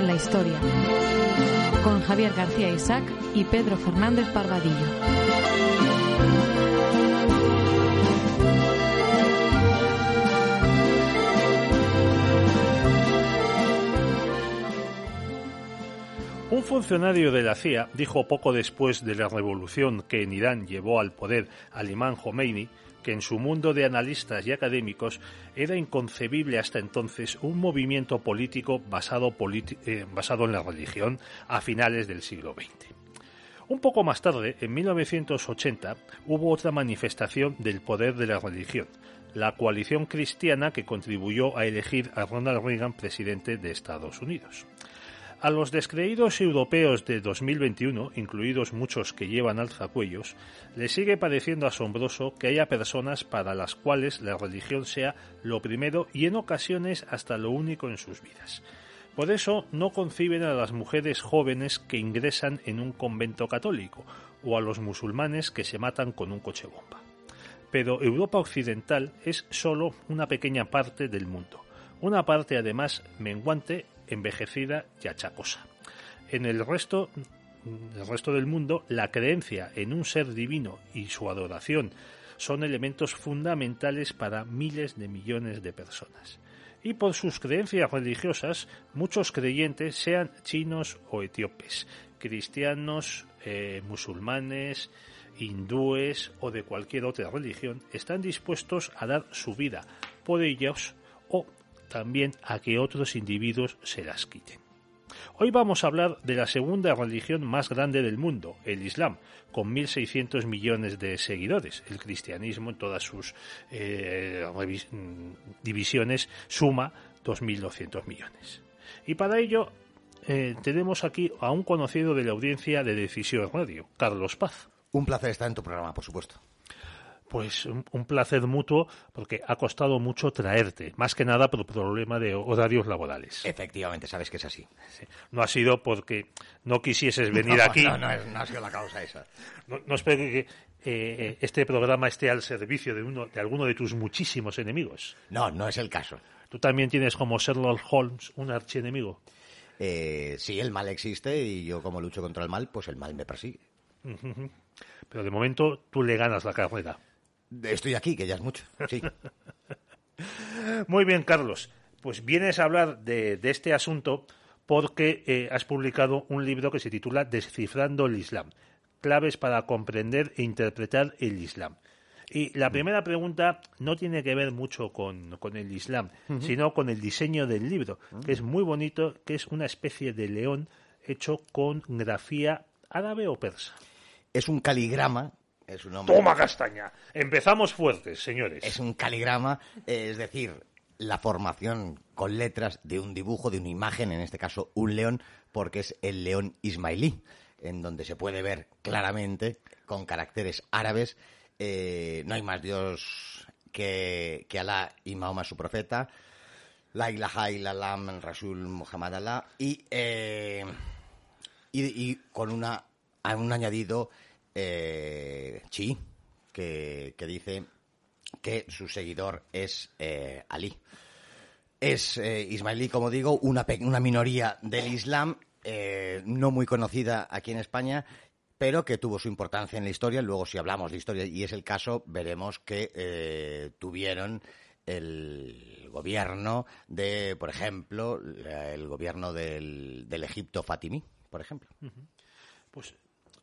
con la historia. Con Javier García Isaac y Pedro Fernández Barbadillo. Un funcionario de la CIA dijo poco después de la revolución que en Irán llevó al poder al imán Khomeini que en su mundo de analistas y académicos era inconcebible hasta entonces un movimiento político basado, eh, basado en la religión a finales del siglo XX. Un poco más tarde, en 1980, hubo otra manifestación del poder de la religión, la coalición cristiana que contribuyó a elegir a Ronald Reagan presidente de Estados Unidos. A los descreídos europeos de 2021, incluidos muchos que llevan alzacuellos, les sigue pareciendo asombroso que haya personas para las cuales la religión sea lo primero y en ocasiones hasta lo único en sus vidas. Por eso no conciben a las mujeres jóvenes que ingresan en un convento católico o a los musulmanes que se matan con un coche bomba. Pero Europa Occidental es solo una pequeña parte del mundo, una parte además menguante envejecida y achacosa. En el resto, el resto del mundo, la creencia en un ser divino y su adoración son elementos fundamentales para miles de millones de personas. Y por sus creencias religiosas, muchos creyentes, sean chinos o etíopes, cristianos, eh, musulmanes, hindúes o de cualquier otra religión, están dispuestos a dar su vida por ellos o también a que otros individuos se las quiten. Hoy vamos a hablar de la segunda religión más grande del mundo, el Islam, con 1.600 millones de seguidores. El cristianismo en todas sus eh, divisiones suma 2.200 millones. Y para ello eh, tenemos aquí a un conocido de la audiencia de Decisión Radio, Carlos Paz. Un placer estar en tu programa, por supuesto pues un, placer mutuo porque ha costado mucho traerte, más que nada por problema de horarios laborales. Efectivamente, sabes que es así. No ha sido porque no quisieses venir aquí. No, no, no, ha sido la causa esa. No, espero que eh, este programa esté al servicio de, uno, de alguno de tus muchísimos enemigos. No, no es el caso. ¿Tú también tienes como Sherlock Holmes un archienemigo? Eh, sí, el mal existe y yo como lucho contra el mal, pues el mal me persigue. Pero de momento tú le ganas la carrera. Estoy aquí, que ya es mucho. Sí. Muy bien, Carlos. Pues vienes a hablar de, este asunto porque eh, has publicado un libro que se titula Descifrando el Islam. Claves para comprender e interpretar el Islam. Y la mm. primera pregunta no tiene que ver mucho con, el Islam, sino con el diseño del libro, mm. que es muy bonito, que es una especie de león hecho con grafía árabe o persa. Es un caligrama Toma castaña. Empezamos fuertes, señores. Es un caligrama, es decir, la formación con letras de un dibujo, de una imagen, en este caso un león, porque es el león ismailí, en donde se puede ver claramente, con caracteres árabes, eh, no hay más Dios que, que Alá y Mahoma su profeta, la ilaha illallah rasul Muhammad Allah, y, eh, y, y con una, un añadido eh, Chi, que, dice que su seguidor es eh, Ali. Es eh, ismailí, como digo, una, una minoría del Islam, eh, no muy conocida aquí en España, pero que tuvo su importancia en la historia. Luego, si hablamos de historia y es el caso, veremos que tuvieron el gobierno de, por ejemplo, el gobierno del, del Egipto Fatimí, por ejemplo. Pues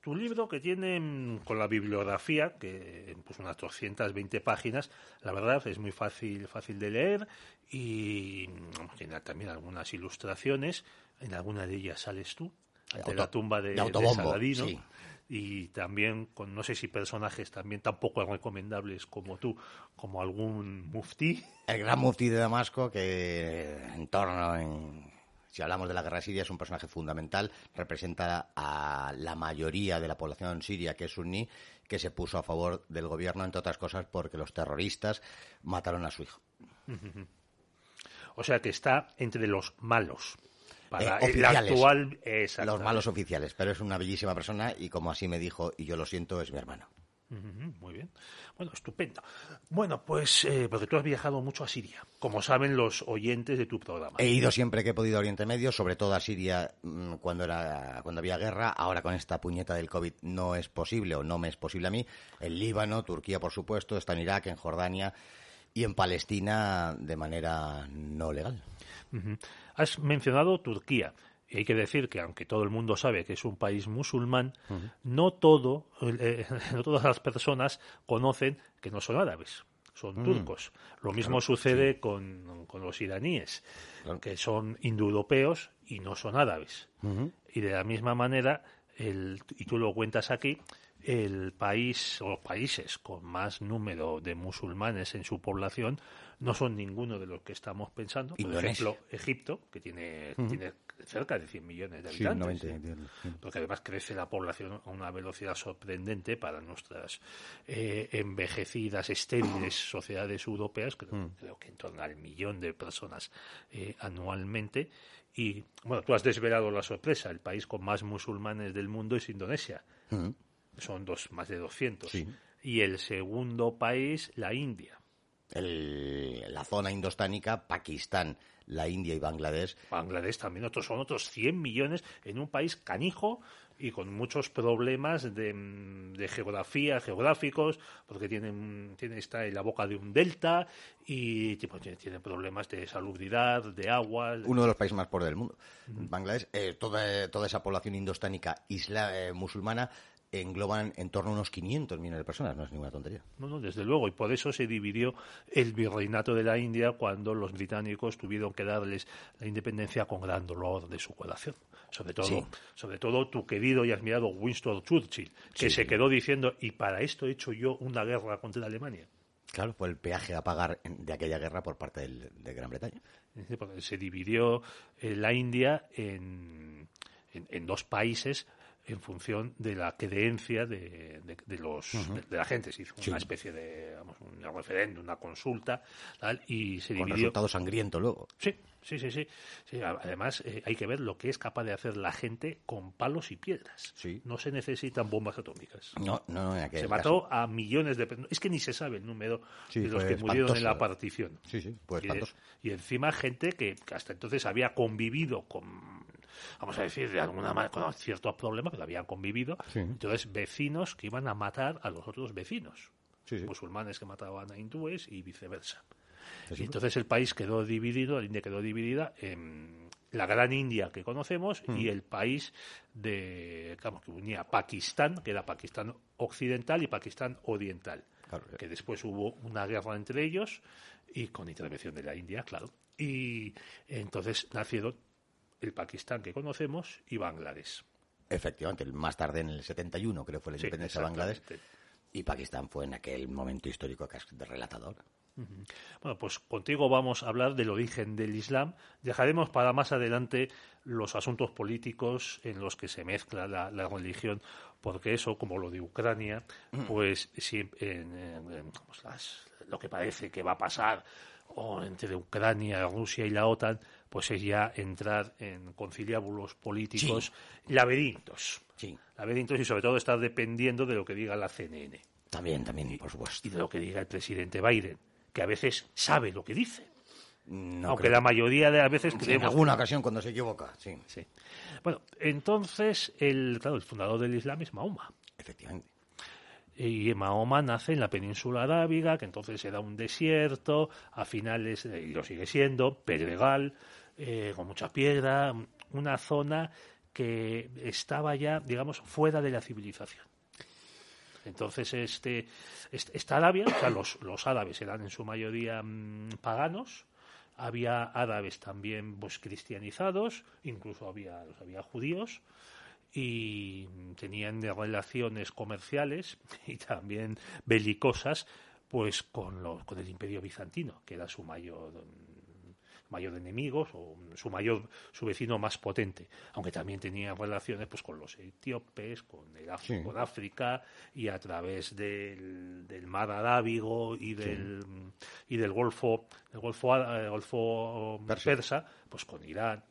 un libro que tiene mm, con la bibliografía, que pues unas 220 páginas, la verdad es muy fácil, fácil de leer y tiene también algunas ilustraciones. En alguna de ellas sales tú, ante la tumba de, Saladino. y también con no sé si personajes también tampoco recomendables como tú, como algún mufti. El gran mufti de Damasco que en torno en si hablamos de la guerra siria, es un personaje fundamental, representa a la mayoría de la población siria que es suní, que se puso a favor del gobierno, entre otras cosas, porque los terroristas mataron a su hijo. O sea que está entre los malos. Para eh, actual. Los malos oficiales, pero es una bellísima persona y como así me dijo, y yo lo siento, es mi hermano. Bueno, estupendo. Bueno, pues eh, porque tú has viajado mucho a Siria, como saben los oyentes de tu programa. He ido siempre que he podido a Oriente Medio, sobre todo a Siria mm, cuando era cuando había guerra. Ahora con esta puñeta del COVID no es posible o no me es posible a mí. En Líbano, Turquía, por supuesto, está en Irak, en Jordania y en Palestina de manera no legal. Has mencionado Turquía. Y hay que decir que aunque todo el mundo sabe que es un país musulmán, no todo, eh, no todas las personas conocen que no son árabes, son mm. turcos. Lo mismo sucede con, con, los iraníes, que son indoeuropeos y no son árabes. Y de la misma manera, el, y tú lo cuentas aquí, el país o países con más número de musulmanes en su población no son ninguno de los que estamos pensando. Por ejemplo, Egipto, que tiene, tiene cerca de 100 millones de habitantes. porque además crece la población a una velocidad sorprendente para nuestras eh, envejecidas, estériles sociedades europeas, creo, mm. creo, que en torno al millón de personas eh, anualmente. Y bueno, tú has desvelado la sorpresa, el país con más musulmanes del mundo es Indonesia. Mm. Son dos, más de 200. Y el segundo país, la India la zona indostánica, Pakistán, la India y Bangladesh. Bangladesh también, otros son otros 100 millones en un país canijo y con muchos problemas de, geografía, geográficos, porque tienen, tiene, está en la boca de un delta y tipo, tiene, problemas de salubridad, de agua. Uno de los países más pobres del mundo. Bangladesh, eh, toda, toda esa población indostánica isla, eh, musulmana engloban en torno a unos 500 millones de personas, no es ninguna tontería. No, no, desde luego, y por eso se dividió el virreinato de la India cuando los británicos tuvieron que darles la independencia con gran dolor de su corazón. Sobre todo, sobre todo tu querido y admirado Winston Churchill, que se quedó diciendo, y para esto he hecho yo una guerra contra Alemania. Claro, fue el peaje a pagar de aquella guerra por parte de Gran Bretaña. Se dividió eh, la India en, en dos países en función de la creencia de, de, los de, la gente. Se hizo una especie de vamos, un referéndum, una consulta, tal, y se Con dividió. resultado sangriento luego. Sí, Sí, sí, sí. además, eh, hay que ver lo que es capaz de hacer la gente con palos y piedras. No se necesitan bombas atómicas. No, no, en Se mató a millones de personas. Es que ni se sabe el número de los que murieron en la partición. Sí, sí, pues y, y encima gente que, hasta entonces había convivido con, vamos a decir, de alguna manera, con ciertos problemas, pero habían convivido. Entonces, vecinos que iban a matar a los otros vecinos. Musulmanes que mataban a hindúes y viceversa. Y entonces el país quedó dividido, la India quedó dividida en la gran India que conocemos y hmm. el país de, digamos, que unía Pakistán, que era Pakistán occidental y Pakistán oriental. Que después hubo una guerra entre ellos y con intervención de la India, claro. Y entonces nacieron el Pakistán que conocemos y Bangladesh. Efectivamente, más tarde en el 71 creo fue la independencia de Bangladesh y Pakistán fue en aquel momento histórico que es de relatador. Bueno, pues contigo vamos a hablar del origen del Islam. Dejaremos para más adelante los asuntos políticos en los que se mezcla la, religión, porque eso, como lo de Ucrania, pues lo que parece que va a pasar o entre Ucrania, Rusia y la OTAN, pues es ya entrar en conciliábulos políticos, laberintos. Sí. Laberintos y sobre todo estar dependiendo de lo que diga la CNN. También, también, por supuesto. Y de lo que diga el presidente Biden que a veces sabe lo que dice. Aunque la mayoría de las veces En alguna ocasión cuando se equivoca, sí. sí. Bueno, entonces, el, claro, el fundador del Islam es Mahoma. Efectivamente. Y Mahoma nace en la península arábiga, que entonces era un desierto, a finales, y lo sigue siendo, pedregal, eh, con mucha piedra, una zona que estaba ya, digamos, fuera de la civilización. Entonces, este, esta Arabia, o sea, los, los árabes eran en su mayoría mm, paganos, había árabes también pues, cristianizados, incluso había, había judíos, y tenían relaciones comerciales y también belicosas pues con, los, con el imperio bizantino, que era su mayor mayor enemigo o su mayor su vecino más potente. Aunque también tenía relaciones pues con los etíopes con el con África y a través del, del mar Arábigo y del y del Golfo el Golfo el Golfo Persa pues con Irán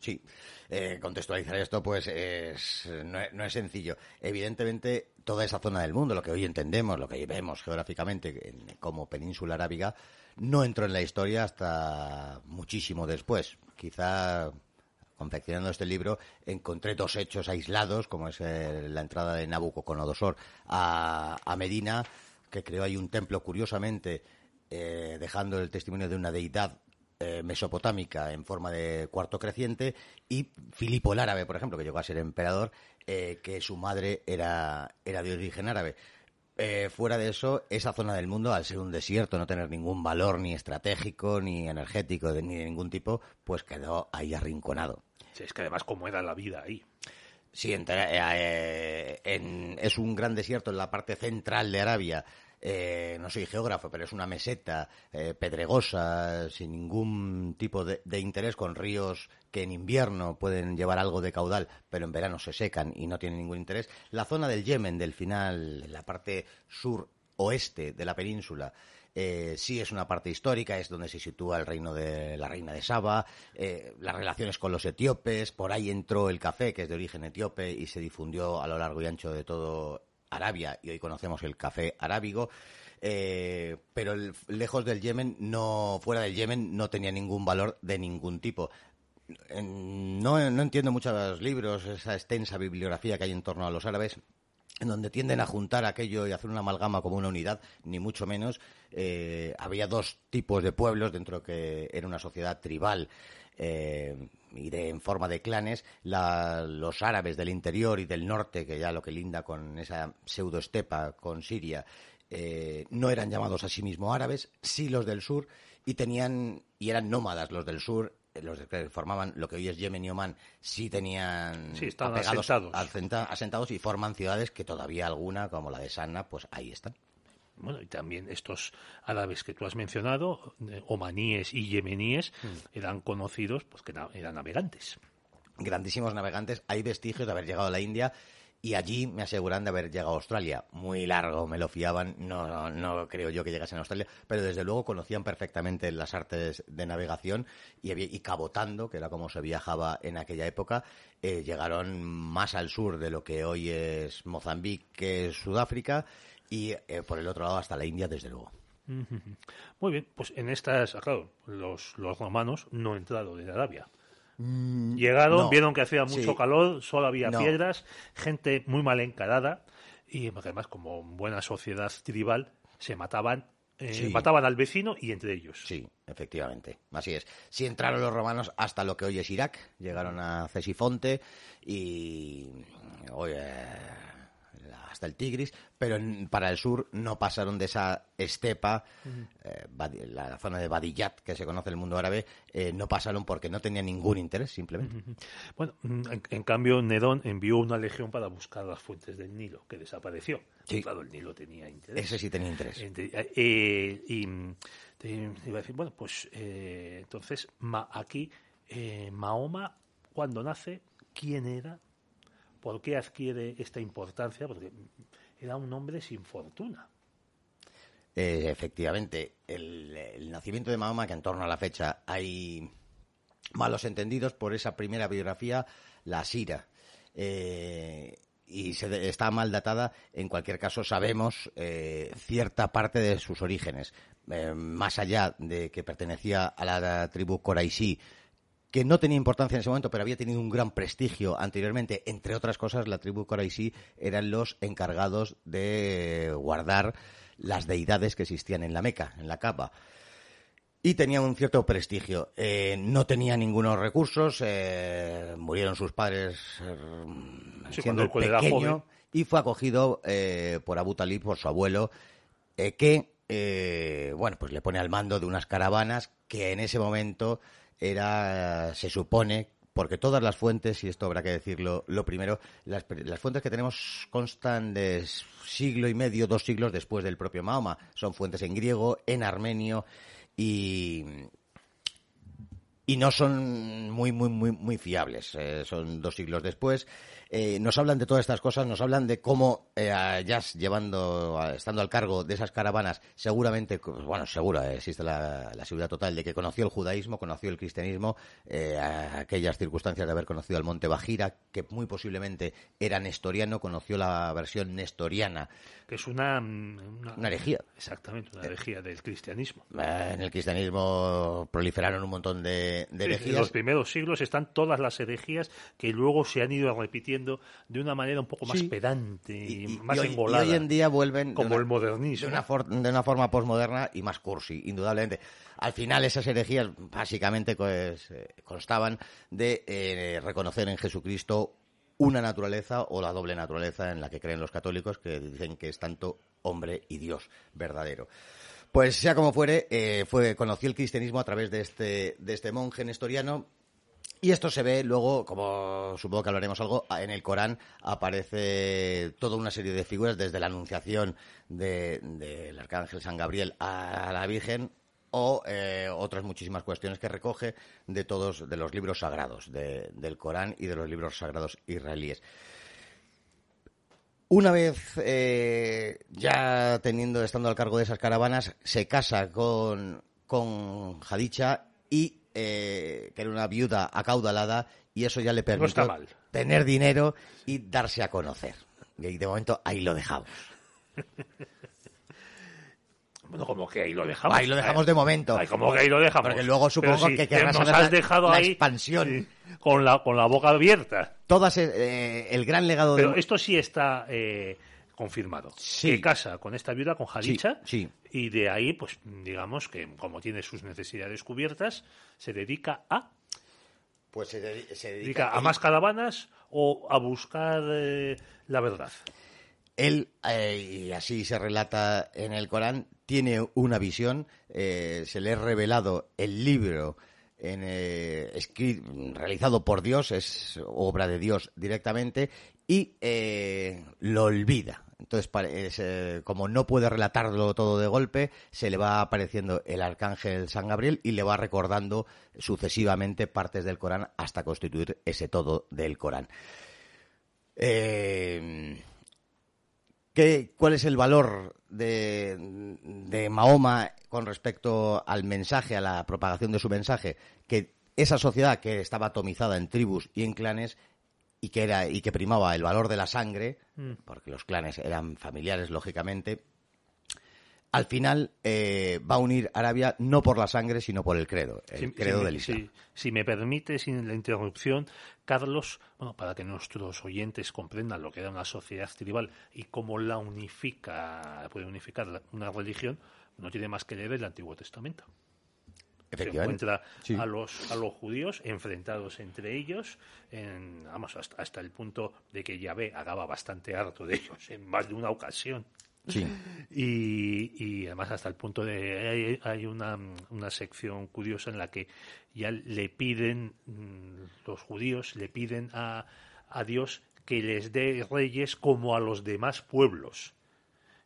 Sí, eh, contextualizar esto pues es, no, es, sencillo. Evidentemente, toda esa zona del mundo, lo que hoy entendemos, lo que vemos geográficamente como península arábiga, no entró en la historia hasta muchísimo después. Quizá confeccionando este libro encontré dos hechos aislados, como es eh, la entrada de Nabucodonosor a, a Medina, que creó ahí un templo curiosamente eh, dejando el testimonio de una deidad eh, mesopotámica en forma de cuarto creciente y Filipo el árabe, por ejemplo, que llegó a ser emperador, eh, que su madre era, era de origen árabe. Eh, fuera de eso, esa zona del mundo, al ser un desierto, no tener ningún valor ni estratégico, ni energético, ni de ningún tipo, pues quedó ahí arrinconado. Sí, es que además cómo era la vida ahí. Sí, es un gran desierto en la parte central de Arabia, eh, no soy geógrafo, pero es una meseta eh, pedregosa, sin ningún tipo de, interés, con ríos que en invierno pueden llevar algo de caudal, pero en verano se secan y no tienen ningún interés. La zona del Yemen, del final, la parte sur oeste de la península, eh, sí es una parte histórica, es donde se sitúa el reino de la reina de Saba, las relaciones con los etíopes, por ahí entró el café, que es de origen etíope, y se difundió a lo largo y ancho de todo Arabia y hoy conocemos el café arábigo. Eh, pero lejos del Yemen, no, fuera del Yemen, no tenía ningún valor de ningún tipo. No, entiendo muchos libros, esa extensa bibliografía que hay en torno a los árabes, en donde tienden a juntar aquello y hacer una amalgama como una unidad, ni mucho menos. Eh, había dos tipos de pueblos dentro que era una sociedad tribal eh, y de, en forma de clanes, los árabes del interior y del norte, que ya lo que linda con esa pseudoestepa con Siria, eh, no eran llamados a sí mismos árabes, sí los del sur, y tenían, y eran nómadas los del sur, eh, los que formaban lo que hoy es Yemen y Oman, sí tenían sí, asentados. asentados y forman ciudades que todavía alguna, como la de Sanna, pues ahí están bueno, y también estos árabes que tú has mencionado, eh, omaníes y yemeníes, mm. eran conocidos pues que eran navegantes. Grandísimos navegantes. Hay vestigios de haber llegado a la India y allí me aseguran de haber llegado a Australia. Muy largo, me lo fiaban, no, no, creo yo que llegasen a Australia, pero desde luego conocían perfectamente las artes de navegación y, y cabotando, que era como se viajaba en aquella época, eh, llegaron más al sur de lo que hoy es Mozambique, Sudáfrica, y eh, por el otro lado hasta la India, desde luego. Muy bien, pues en estas, claro, los, los romanos no han entrado de Arabia. Mm, Llegaron, vieron que hacía mucho calor, solo había piedras, gente muy mal encarada y además como buena sociedad tribal se mataban eh, mataban al vecino y entre ellos. Sí, efectivamente. Así es. Sí entraron los romanos hasta lo que hoy es Irak. Llegaron a Cesifonte y... Oye, hasta el Tigris, pero para el sur no pasaron de esa estepa, eh, la zona de Badiyat, que se conoce en el mundo árabe, eh, no pasaron porque no tenían ningún interés, simplemente. Bueno, mm, en, cambio, Nedón envió una legión para buscar las fuentes del Nilo, que desapareció. Sí. Claro, el Nilo tenía interés. Ese sí tenía interés. Eh, y te iba a decir, bueno, pues entonces aquí Mahoma, cuando nace, ¿quién era? ¿Por qué adquiere esta importancia? Porque era un hombre sin fortuna. Eh, efectivamente, el, nacimiento de Mahoma, que en torno a la fecha hay malos entendidos por esa primera biografía, la Sira. Eh, y está mal datada, en cualquier caso sabemos eh, cierta parte de sus orígenes. más allá de que pertenecía a la tribu Koraisí, que no tenía importancia en ese momento, pero había tenido un gran prestigio anteriormente. Entre otras cosas, la tribu Qurayshi eran los encargados de guardar las deidades que existían en la Meca, en la Kaaba. Y tenía un cierto prestigio. Eh, no tenía ningunos recursos, eh, murieron sus padres eh, siendo el pequeño, y fue acogido por Abu Talib, por su abuelo, que, bueno, pues le pone al mando de unas caravanas que en ese momento era, se supone, porque todas las fuentes, y esto habrá que decirlo lo primero, las, fuentes que tenemos constan de siglo y medio, dos siglos después del propio Mahoma. Son fuentes en griego, en armenio y, y no son muy, muy, muy, muy fiables. Eh, son dos siglos después. Eh, nos hablan de todas estas cosas, nos hablan de cómo eh, llevando, estando al cargo de esas caravanas, seguramente, bueno, seguro, eh, existe la, seguridad total de que conoció el judaísmo, conoció el cristianismo, eh, aquellas circunstancias de haber conocido al monte Bajira, que muy posiblemente era nestoriano, conoció la versión nestoriana. Que es una, una, herejía. Exactamente, una herejía del cristianismo. en el cristianismo proliferaron un montón de, herejías. en los primeros siglos están todas las herejías que luego se han ido repitiendo de una manera un poco más pedante y, más hoy, engolada. Y hoy en día vuelven como el modernismo. De una, de una forma posmoderna y más cursi, indudablemente. Al final esas herejías básicamente pues, eh, constaban de eh, reconocer en Jesucristo una naturaleza o la doble naturaleza en la que creen los católicos, que dicen que es tanto hombre y Dios verdadero. Pues sea como fuere, eh, fue, conoció el cristianismo a través de este, de este monje nestoriano y esto se ve luego, como supongo que hablaremos algo, en el Corán aparece toda una serie de figuras, desde la anunciación del arcángel San Gabriel a la Virgen, o eh, otras muchísimas cuestiones que recoge de todos de los libros sagrados del Corán y de los libros sagrados israelíes. Una vez eh, ya teniendo estando al cargo de esas caravanas, se casa con con Hadicha y eh, que era una viuda acaudalada y eso ya le permitió tener dinero y darse a conocer. Y de momento ahí lo dejamos. Bueno, como que ahí lo dejamos. Ahí lo dejamos de momento. Como que ahí lo dejamos. Porque luego supongo que querrás nos has dejado ahí, expansión. con, la, con la boca abierta. Todas, eh, el gran legado Pero esto sí está eh, confirmado. Sí. Que casa con esta viuda, con Jalicha, sí, y de ahí, pues digamos que como tiene sus necesidades cubiertas, se dedica a... Pues se, dedica, a más caravanas o a buscar eh, la verdad. Él, eh, y así se relata en el Corán, tiene una visión, eh, se le ha revelado el libro en, realizado por Dios, es obra de Dios directamente, y lo olvida. Entonces, eh, como no puede relatarlo todo de golpe, se le va apareciendo el arcángel San Gabriel y le va recordando sucesivamente partes del Corán hasta constituir ese todo del Corán. Eh, ¿Cuál es el valor de, de Mahoma con respecto al mensaje, a la propagación de su mensaje? Que esa sociedad que estaba atomizada en tribus y en clanes y que era y que primaba el valor de la sangre, mm. porque los clanes eran familiares lógicamente, al final eh, va a unir Arabia no por la sangre sino por el credo, el credo del Islam. Si, me permite, sin la interrupción, Carlos, bueno, para que nuestros oyentes comprendan lo que era una sociedad tribal y cómo la unifica, puede unificar una religión, no tiene más que leer el Antiguo Testamento se encuentra a los a los judíos enfrentados entre ellos en, vamos hasta, hasta el punto de que Yahvé acaba bastante harto de ellos en más de una ocasión. Y, además hasta el punto de hay, una, una, sección curiosa en la que ya le piden mm, los judíos le piden a, a Dios que les dé reyes como a los demás pueblos.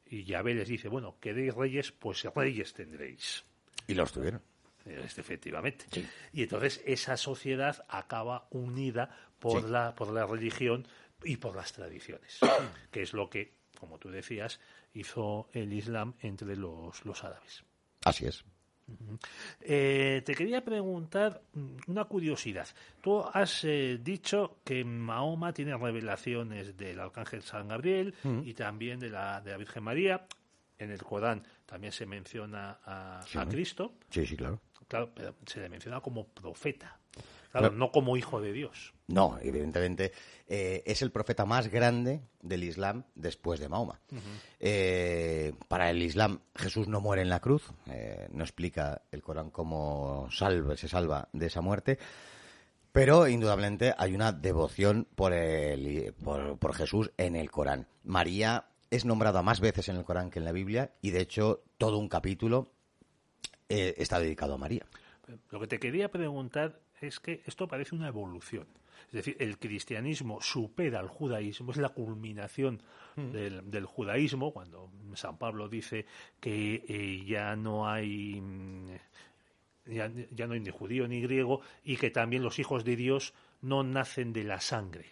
Y Yahvé les dice bueno queréis reyes pues reyes tendréis y los tuvieron efectivamente. Y entonces esa sociedad acaba unida por, la, por la religión y por las tradiciones, que es lo que, como tú decías, hizo el Islam entre los, los árabes. Así es. Eh, te quería preguntar mm, una curiosidad. Tú has eh, dicho que Mahoma tiene revelaciones del arcángel San Gabriel y también de la, de la Virgen María. En el Corán también se menciona a, a Cristo. Sí, sí, claro. Claro, pero se le menciona como profeta. Claro, no como hijo de Dios. No, evidentemente eh, es el profeta más grande del Islam después de Mahoma. Eh, para el Islam Jesús no muere en la cruz, eh, no explica el Corán cómo salve, se salva de esa muerte, pero indudablemente hay una devoción por, el, por, por Jesús en el Corán. María es nombrada más veces en el Corán que en la Biblia y de hecho todo un capítulo eh, está dedicado a María. Lo que te quería preguntar es que esto parece una evolución. Es decir, el cristianismo supera al judaísmo, es la culminación mm. del, judaísmo, cuando San Pablo dice que eh, ya no hay mm, ya, no hay ni judío ni griego y que también los hijos de Dios no nacen de la sangre,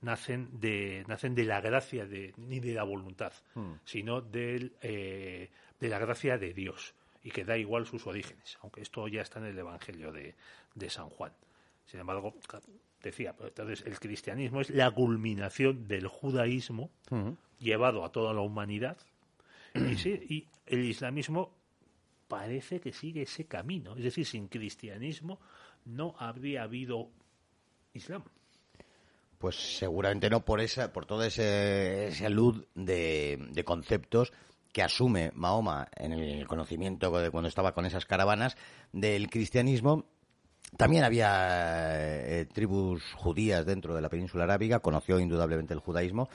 nacen de, nacen de la gracia de, ni de la voluntad, mm. sino eh, de la gracia de Dios y que da igual sus orígenes, aunque esto ya está en el Evangelio de, de San Juan. Sin embargo, decía, entonces el cristianismo es la culminación del judaísmo llevado a toda la humanidad y, y el islamismo parece que sigue ese camino. Es decir, sin cristianismo no habría habido islam. Pues seguramente no por esa, por toda ese, esa luz de, de, conceptos que asume Mahoma en el conocimiento de cuando estaba con esas caravanas del cristianismo también había eh, tribus judías dentro de la península arábiga, conoció indudablemente el judaísmo,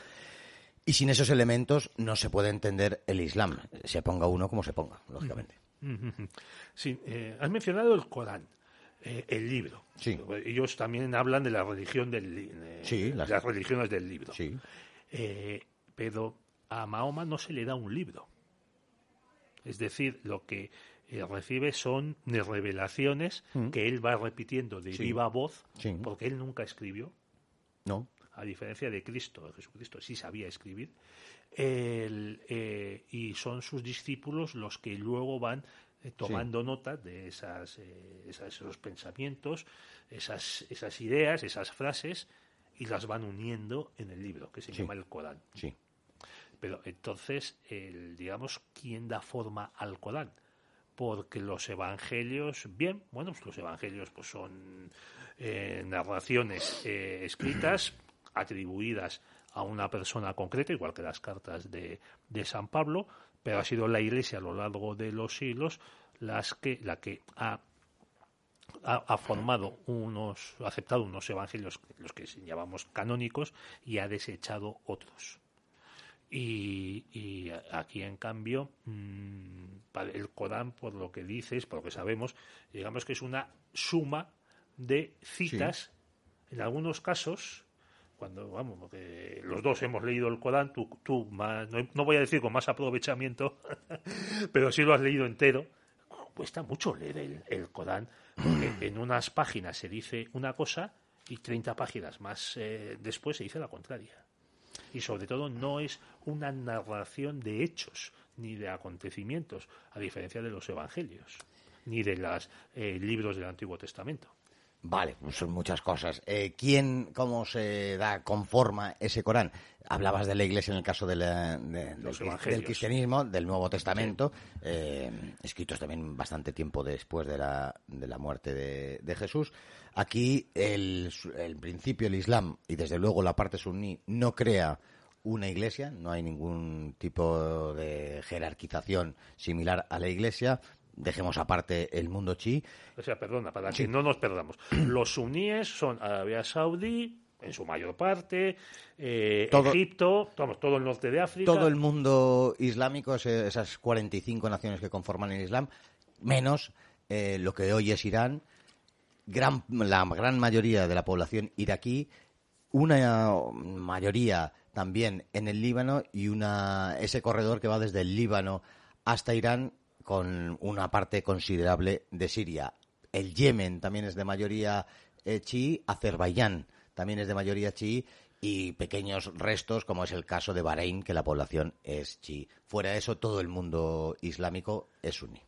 y sin esos elementos no se puede entender el Islam, se ponga uno como se ponga, lógicamente. Sí, eh, has mencionado el Corán. Eh, el libro. Sí. Ellos también hablan de la religión del sí, las... las... religiones del libro. Sí. pero a Mahoma no se le da un libro. Es decir, lo que recibe son revelaciones mm. que él va repitiendo de viva voz, porque él nunca escribió. No. A diferencia de Cristo, de Jesucristo sí sabía escribir. Eh, y son sus discípulos los que luego van eh, tomando nota de esas, eh, esos pensamientos, esas, esas ideas, esas frases, y las van uniendo en el libro, que se llama el Corán. Sí. Pero entonces, el, digamos, ¿quién da forma al Corán? porque los evangelios, bien, bueno, pues los evangelios pues son eh, narraciones eh, escritas, atribuidas a una persona concreta, igual que las cartas de, San Pablo, pero ha sido la Iglesia a lo largo de los siglos las que, la que ha, ha, formado unos, ha aceptado unos evangelios, los que llamamos canónicos, y ha desechado otros. Y, aquí, en cambio, mm, el Corán, por lo que dices, por lo que sabemos, digamos que es una suma de citas, en algunos casos, cuando, vamos, porque los dos hemos leído el Corán, tú, tú no, voy a decir con más aprovechamiento, pero sí lo has leído entero, cuesta mucho leer el, el Corán, porque en unas páginas se dice una cosa y 30 páginas más eh, después se dice la contraria y sobre todo no es una narración de hechos ni de acontecimientos, a diferencia de los evangelios ni de los eh, libros del Antiguo Testamento. Vale, pues son muchas cosas. Eh, ¿Quién, cómo se da, conforma ese Corán? Hablabas de la Iglesia en el caso de del, cristianismo, del Nuevo Testamento, eh, escritos también bastante tiempo después de la, de la muerte de, Jesús. Aquí el, el, principio, el Islam, y desde luego la parte suní, no crea una iglesia, no hay ningún tipo de jerarquización similar a la iglesia, dejemos aparte el mundo chi. O sea, perdona, para que no nos perdamos. Los suníes son Arabia Saudí, en su mayor parte, eh, Egipto, todo, todo, el norte de África. Todo el mundo islámico, esas 45 naciones que conforman el Islam, menos eh, lo que hoy es Irán, gran, la gran mayoría de la población iraquí, una mayoría también en el Líbano y una, ese corredor que va desde el Líbano hasta Irán con una parte considerable de Siria. El Yemen también es de mayoría eh, chií, Azerbaiyán también es de mayoría chií y pequeños restos, como es el caso de Bahrein, que la población es chií. Fuera de eso, todo el mundo islámico es suní.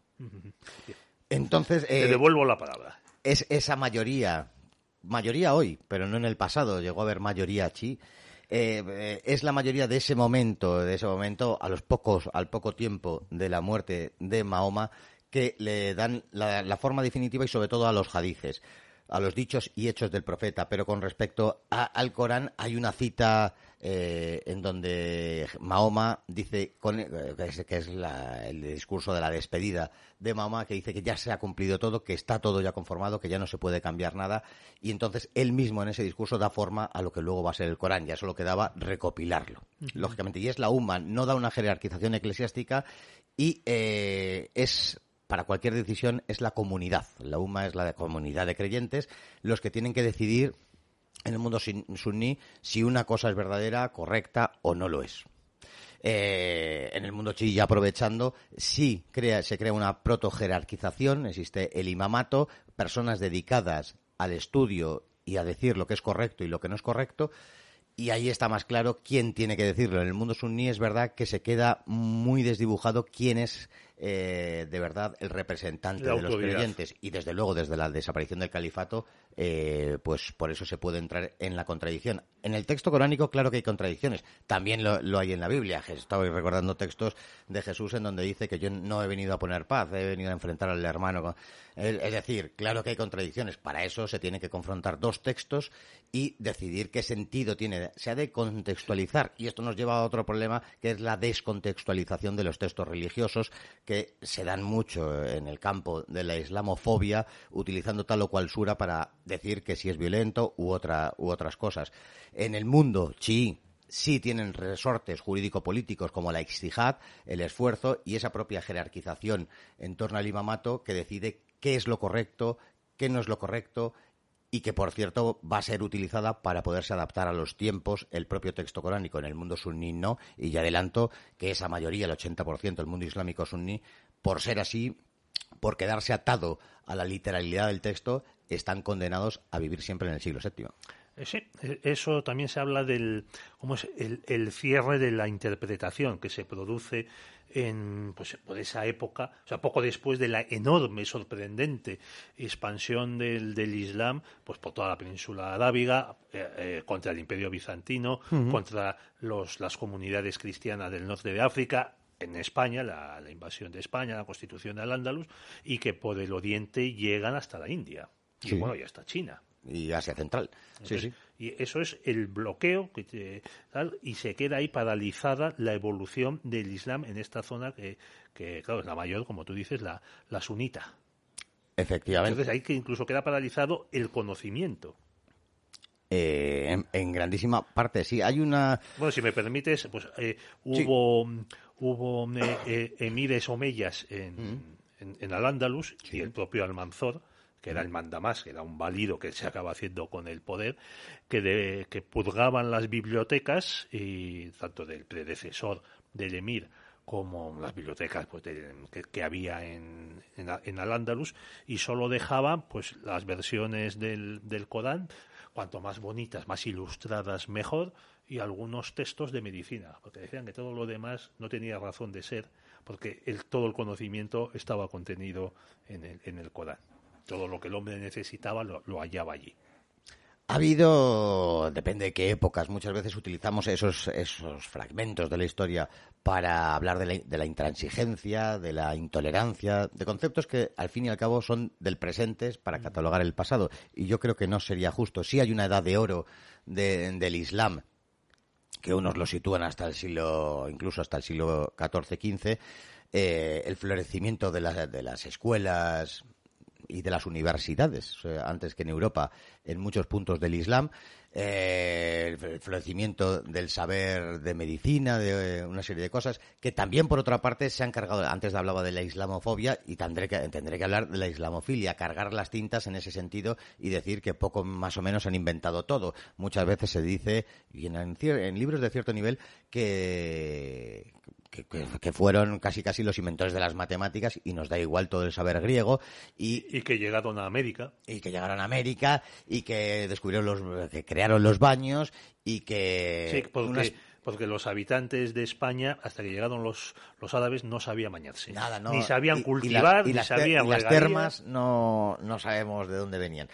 Entonces. Te eh, devuelvo la palabra. Es esa mayoría, mayoría hoy, pero no en el pasado, llegó a haber mayoría chií eh, es la mayoría de ese momento, de ese momento, a los pocos, al poco tiempo de la muerte de Mahoma, que le dan la, forma definitiva y sobre todo a los hadices, a los dichos y hechos del profeta. Pero con respecto al Corán hay una cita eh, en donde Mahoma dice, eh, que es, el discurso de la despedida de Mahoma, que dice que ya se ha cumplido todo, que está todo ya conformado, que ya no se puede cambiar nada, y entonces él mismo en ese discurso da forma a lo que luego va a ser el Corán, ya solo quedaba recopilarlo, lógicamente, y es la UMA, no da una jerarquización eclesiástica y eh, es para cualquier decisión es la comunidad. La UMA es la comunidad de creyentes, los que tienen que decidir en el mundo suní si una cosa es verdadera, correcta o no lo es. Eh, en el mundo chií, aprovechando, sí se crea una proto-jerarquización, existe el imamato, personas dedicadas al estudio y a decir lo que es correcto y lo que no es correcto, y ahí está más claro quién tiene que decirlo. En el mundo suní es verdad que se queda muy desdibujado quién es eh, de verdad el representante de los creyentes. Y desde luego desde la desaparición del califato eh, pues por eso se puede entrar en la contradicción. En el texto coránico claro que hay contradicciones. También lo, hay en la Biblia. Estaba recordando textos de Jesús en donde dice que yo no he venido a poner paz he venido a enfrentar al hermano es decir claro que hay contradicciones. Para eso se tiene que confrontar dos textos y decidir qué sentido tiene. Se ha de contextualizar. Y esto nos lleva a otro problema que es la descontextualización de los textos religiosos que se dan mucho en el campo de la islamofobia, utilizando tal o cual sura para decir que si es violento u, otra, u otras cosas. En el mundo chií sí tienen resortes jurídico-políticos como la ixtijad, el esfuerzo y esa propia jerarquización en torno al imamato que decide qué es lo correcto, qué no es lo correcto y que, por cierto, va a ser utilizada para poderse adaptar a los tiempos el propio texto coránico. En el mundo suní no, y ya adelanto que esa mayoría, el 80% del mundo islámico suní, por ser así, por quedarse atado a la literalidad del texto, están condenados a vivir siempre en el siglo VII. Eh, sí, eh, eso también se habla del cómo es el, cierre de la interpretación que se produce en pues por esa época, o sea, poco después de la enorme, sorprendente expansión del, del Islam, pues por toda la península arábiga, eh, contra el Imperio bizantino, contra los, las comunidades cristianas del norte de África, en España, la, invasión de España, la constitución del Andalus, y que por el oriente llegan hasta la India. Y bueno, y hasta China y Asia Central. sí, sí. Y eso es el bloqueo y se queda ahí paralizada la evolución del Islam en esta zona que, que claro, es la mayor, como tú dices, la, la sunita. Efectivamente. Entonces ahí que incluso queda paralizado el conocimiento. Eh, en, grandísima parte, sí. Hay una. Bueno, si me permites, pues eh, hubo, hubo eh, emires omeyas en, en, en Al-Ándalus y el propio Almanzor que era el mandamás, que era un válido que se acaba haciendo con el poder, que, de, que purgaban las bibliotecas, y tanto del predecesor del emir como las bibliotecas pues, que, había en, Al-Ándalus, y solo dejaban pues, las versiones del, del Corán, cuanto más bonitas, más ilustradas, mejor, y algunos textos de medicina, porque decían que todo lo demás no tenía razón de ser, porque el, todo el conocimiento estaba contenido en el, en el Corán todo lo que el hombre necesitaba lo, hallaba allí. Ha habido, depende de qué épocas, muchas veces utilizamos esos, esos fragmentos de la historia para hablar de la, de la, intransigencia, de la intolerancia, de conceptos que al fin y al cabo son del presente para catalogar el pasado. Y yo creo que no sería justo. Sí hay una edad de oro del Islam, que unos lo sitúan hasta el siglo, incluso hasta el siglo XIV-XV, eh, el florecimiento de, de las escuelas y de las universidades, antes que en Europa, en muchos puntos del Islam, eh, el florecimiento del saber de medicina, de eh, una serie de cosas, que también, por otra parte, se han cargado, antes hablaba de la islamofobia, y tendré que, tendré que hablar de la islamofilia, cargar las tintas en ese sentido y decir que poco más o menos han inventado todo. Muchas veces se dice, y en libros de cierto nivel, que que, fueron casi casi los inventores de las matemáticas y nos da igual todo el saber griego y, y que llegaron a América. y que llegaron a América y que descubrieron los que crearon los baños y que sí, porque, porque los habitantes de España hasta que llegaron los los árabes no sabían bañarse. Nada no. Ni sabían cultivar y, ni sabían y las termas no no sabemos de dónde venían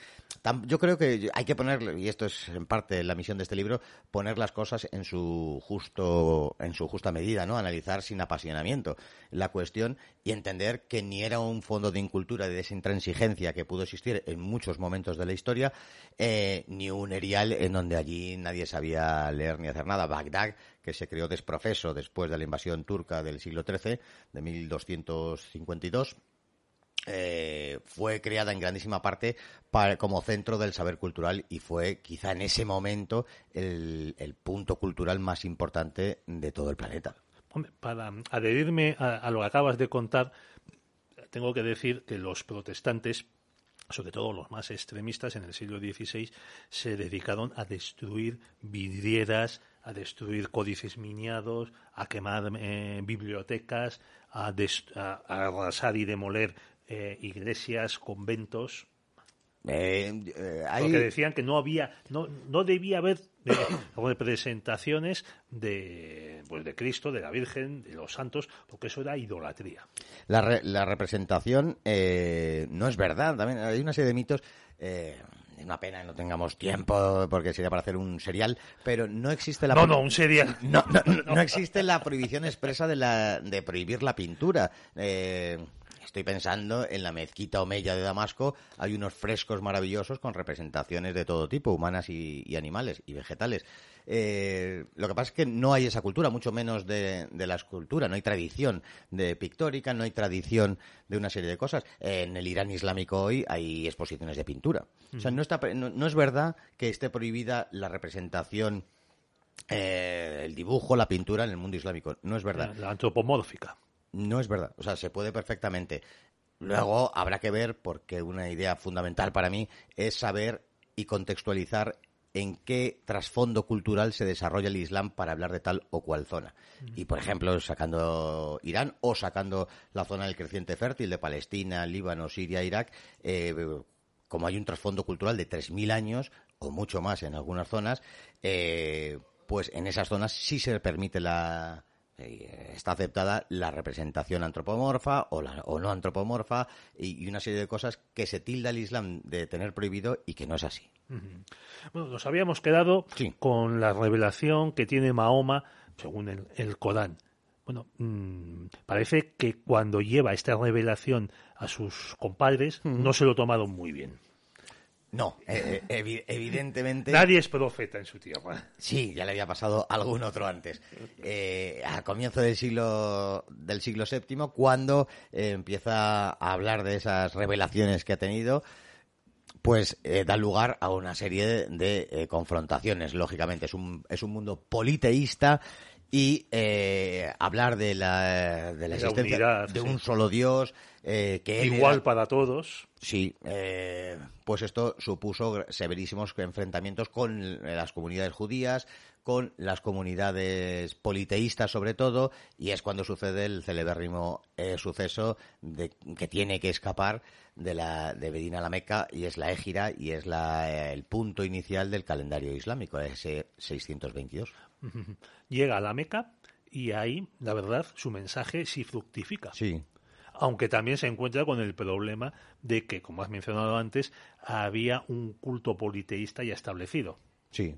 yo creo que hay que poner, y esto es en parte la misión de este libro, poner las cosas en su justo, en su justa medida, ¿no? Analizar sin apasionamiento la cuestión y entender que ni era un fondo de incultura de desintransigencia que pudo existir en muchos momentos de la historia, eh, ni un erial en donde allí nadie sabía leer ni hacer nada. Bagdad, que se creó desprofeso después de la invasión turca del siglo XIII, de 1252, eh, fue creada en grandísima parte como centro del saber cultural y fue quizá en ese momento el, punto cultural más importante de todo el planeta. para adherirme a, lo que acabas de contar, tengo que decir que los protestantes sobre todo los más extremistas en el siglo XVI, se dedicaron a destruir vidrieras, a destruir códices miniados, a quemar eh, bibliotecas, a, arrasar y demoler eh, iglesias, conventos. Eh, Porque decían que no había, no, no debía haber representaciones de, pues de Cristo, de la Virgen, de los santos, porque eso era idolatría. La, la representación no es verdad. También hay una serie de mitos. Eh, es una pena que no tengamos tiempo porque sería para hacer un serial, pero no existe la... No, no, un serial. No, no, no, existe la prohibición expresa de, la, de prohibir la pintura. Eh, estoy pensando en la mezquita Omeya de Damasco, hay unos frescos maravillosos con representaciones de todo tipo, humanas y animales y vegetales. Eh, lo que pasa es que no hay esa cultura, mucho menos de, la escultura, no hay tradición de pictórica, no hay tradición de una serie de cosas. En el Irán islámico hoy hay exposiciones de pintura. O sea, no, está, no, es verdad que esté prohibida la representación, eh, el dibujo, la pintura en el mundo islámico. No es verdad. La antropomórfica. No es verdad. O sea, se puede perfectamente. Luego habrá que ver, porque una idea fundamental para mí es saber y contextualizar en qué trasfondo cultural se desarrolla el Islam para hablar de tal o cual zona. Y, por ejemplo, sacando Irán o sacando la zona del creciente fértil de Palestina, Líbano, Siria, Irak, eh, como hay un trasfondo cultural de 3.000 años o mucho más en algunas zonas, eh, pues en esas zonas sí se permite la, está aceptada la representación antropomorfa o, o no antropomorfa y, una serie de cosas que se tilda el Islam de tener prohibido y que no es así. Bueno, nos habíamos quedado con la revelación que tiene Mahoma según el, Corán. Bueno, mm, parece que cuando lleva esta revelación a sus compadres no se lo tomaron muy bien. No, eh, eh, evidentemente. Nadie es profeta en su tierra. Sí, ya le había pasado algún otro antes. Eh, a comienzo del siglo del siglo VII, cuando empieza a hablar de esas revelaciones que ha tenido, pues da lugar a una serie de, confrontaciones. Lógicamente, es un, es un mundo politeísta y hablar de la, de la existencia de un solo Dios, eh, Igual para todos. Sí, eh, pues esto supuso severísimos enfrentamientos con las comunidades judías, con las comunidades politeístas sobre todo, y es cuando sucede el celebérrimo eh, suceso de que tiene que escapar de la de Medina a la Meca y es la égira y es la, el punto inicial del calendario islámico, ese 622. Llega a la Meca y ahí, la verdad, su mensaje sí fructifica. Sí aunque también se encuentra con el problema de que, como has mencionado antes, había un culto politeísta ya establecido. Sí.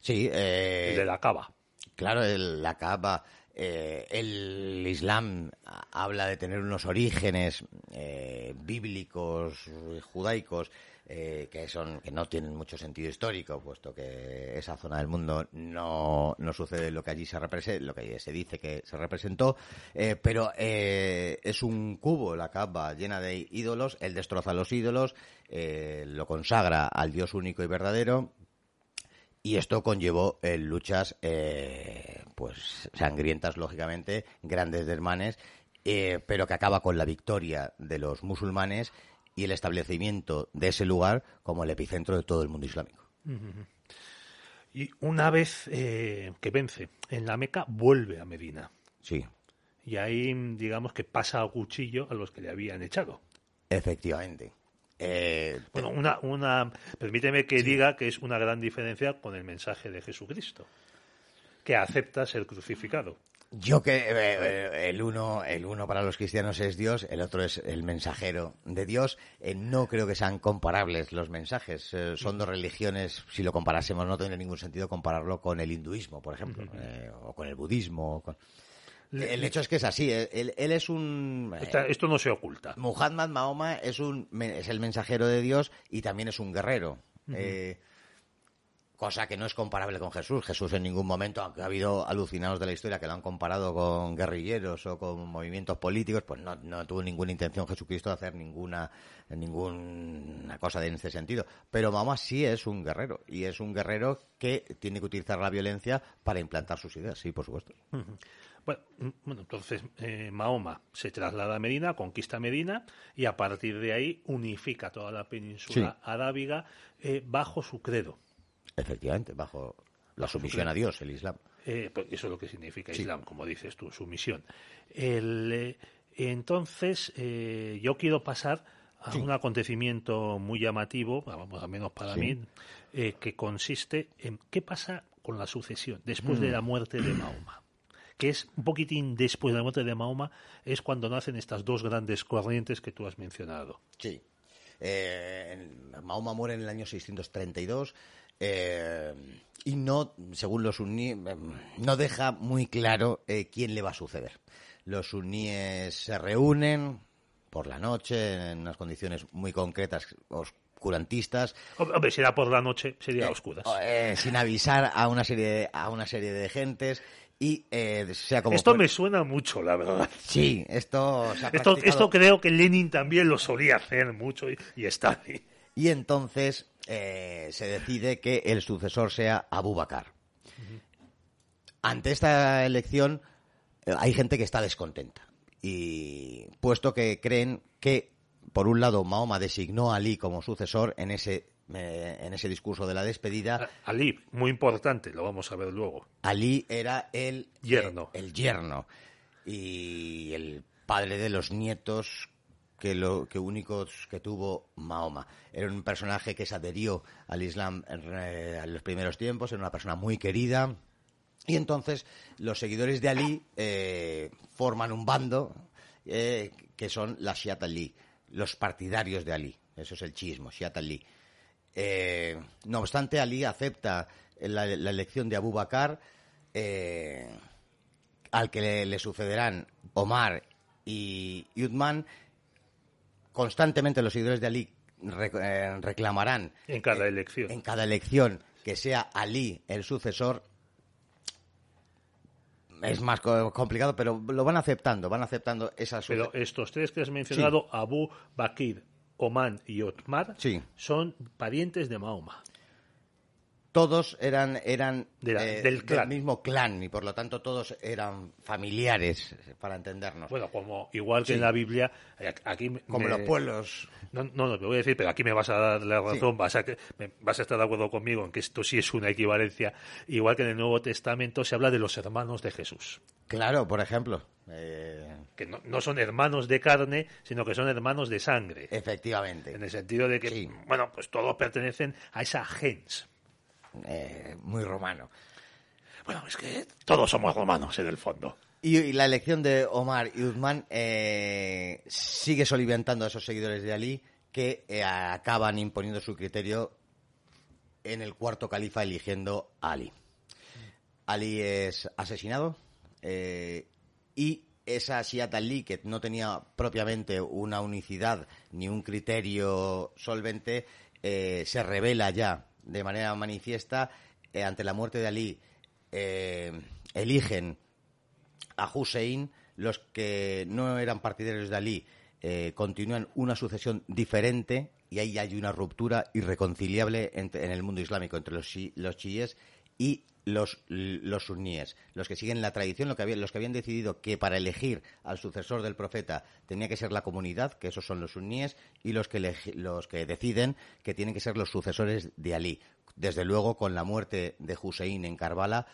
Sí. Eh, el de la Cava. Claro, el, la Cava. Eh, el Islam habla de tener unos orígenes eh, bíblicos, judaicos, eh, que son que no tienen mucho sentido histórico, puesto que esa zona del mundo no, no sucede lo que allí se representa, lo que se dice que se representó, eh, pero eh, es un cubo, la capa llena de ídolos, él destroza los ídolos, lo consagra al Dios único y verdadero, y esto conllevó luchas pues sangrientas lógicamente grandes desmanes pero que acaba con la victoria de los musulmanes y el establecimiento de ese lugar como el epicentro de todo el mundo islámico. Y una vez eh, que vence en la Meca, vuelve a Medina. Sí. Y ahí, digamos que pasa a cuchillo a los que le habían echado. Efectivamente. Eh, bueno, una, una, permíteme que diga que es una gran diferencia con el mensaje de Jesucristo, que acepta ser crucificado. Yo que eh, eh, el uno, el uno para los cristianos es Dios, el otro es el mensajero de Dios. Eh, no creo que sean comparables los mensajes. son dos religiones. Si lo comparásemos, no tendría ningún sentido compararlo con el hinduismo, por ejemplo, o con el budismo. El hecho es que es así. Él, es un. esto no se oculta. Muhammad Mahoma es un es el mensajero de Dios y también es un guerrero cosa que no es comparable con Jesús. Jesús en ningún momento, aunque ha habido alucinados de la historia que lo han comparado con guerrilleros o con movimientos políticos, pues no, no tuvo ninguna intención Jesucristo de hacer ninguna, ninguna cosa en ese sentido. Pero Mahoma sí es un guerrero, y es un guerrero que tiene que utilizar la violencia para implantar sus ideas, sí, por supuesto. Bueno, entonces eh, Mahoma se traslada a Medina, conquista Medina y a partir de ahí unifica toda la península arábiga eh, bajo su credo. Efectivamente, bajo la sumisión a Dios, el Islam. Eh, pues eso es lo que significa Islam, como dices tú, sumisión. El, entonces, yo quiero pasar a un acontecimiento muy llamativo, vamos, al menos para mí, que consiste en qué pasa con la sucesión después de mm. la muerte de Mahoma que es un poquitín después de la muerte de Mahoma, es cuando nacen estas dos grandes corrientes que tú has mencionado. Sí. Eh, Mahoma muere en el año 632 eh, y no, según los suníes, no deja muy claro eh, quién le va a suceder. Los suníes se reúnen por la noche en unas condiciones muy concretas, oscurantistas. Hombre, si era por la noche, sería oscuras. sin avisar a una serie de, a una serie de gentes y eh, sea como esto me suena mucho, la verdad. Sí, esto esto, esto, creo que Lenin también lo solía hacer mucho y, está ahí. Y entonces eh, se decide que el sucesor sea Abu Bakr. Ante esta elección eh, hay gente que está descontenta. Y puesto que creen que, por un lado, Mahoma designó a Ali como sucesor en ese en ese discurso de la despedida. Ali, muy importante, lo vamos a ver luego. Ali era el yerno. el yerno y el padre de los nietos que lo que únicos que tuvo Mahoma. Era un personaje que se adherió al Islam en, los primeros tiempos, era una persona muy querida. Y entonces los seguidores de Ali eh, forman un bando eh, que son la Shiat Ali, los partidarios de Ali. Eso es el chismo, Shiat Ali. Eh, no obstante, Ali acepta la, elección de Abu Bakr, eh, al que le, sucederán Omar y, Uthman. Constantemente los seguidores de Ali eh, reclamarán en cada elección. En cada elección que sea Ali el sucesor. Es más complicado, pero lo van aceptando, van aceptando esa Pero estos tres que has mencionado, Abu Bakr, Oman y Otmar son parientes de Mahoma todos eran, eran eh, del, mismo clan y por lo tanto todos eran familiares, para entendernos. Bueno, como igual que en la Biblia, eh, aquí... Como los pueblos. No, no, no, te voy a decir, pero aquí me vas a dar la razón, vas, a, vas a estar de acuerdo conmigo en que esto sí es una equivalencia. Igual que en el Nuevo Testamento se habla de los hermanos de Jesús. Claro, por ejemplo. Eh, que no, no, son hermanos de carne, sino que son hermanos de sangre. Efectivamente. En el sentido de que, bueno, pues todos pertenecen a esa gens. Eh, muy romano. Bueno, es que todos somos romanos en el fondo. Y, la elección de Omar y Uthman eh, sigue soliviantando a esos seguidores de Ali que eh, acaban imponiendo su criterio en el cuarto califa eligiendo a Ali. Ali es asesinado y esa Shiat Ali, que no tenía propiamente una unicidad ni un criterio solvente, se revela ya de manera manifiesta eh, ante la muerte de Ali eh, eligen a Hussein. Los que no eran partidarios de Ali eh, continúan una sucesión diferente y ahí hay una ruptura irreconciliable en el mundo islámico entre los, los chiíes y los, los suníes, los que siguen la tradición, los que, habían, decidido que para elegir al sucesor del profeta tenía que ser la comunidad, que esos son los suníes, y los que, los que deciden que tienen que ser los sucesores de Ali. Desde luego, con la muerte de Hussein en Karbala,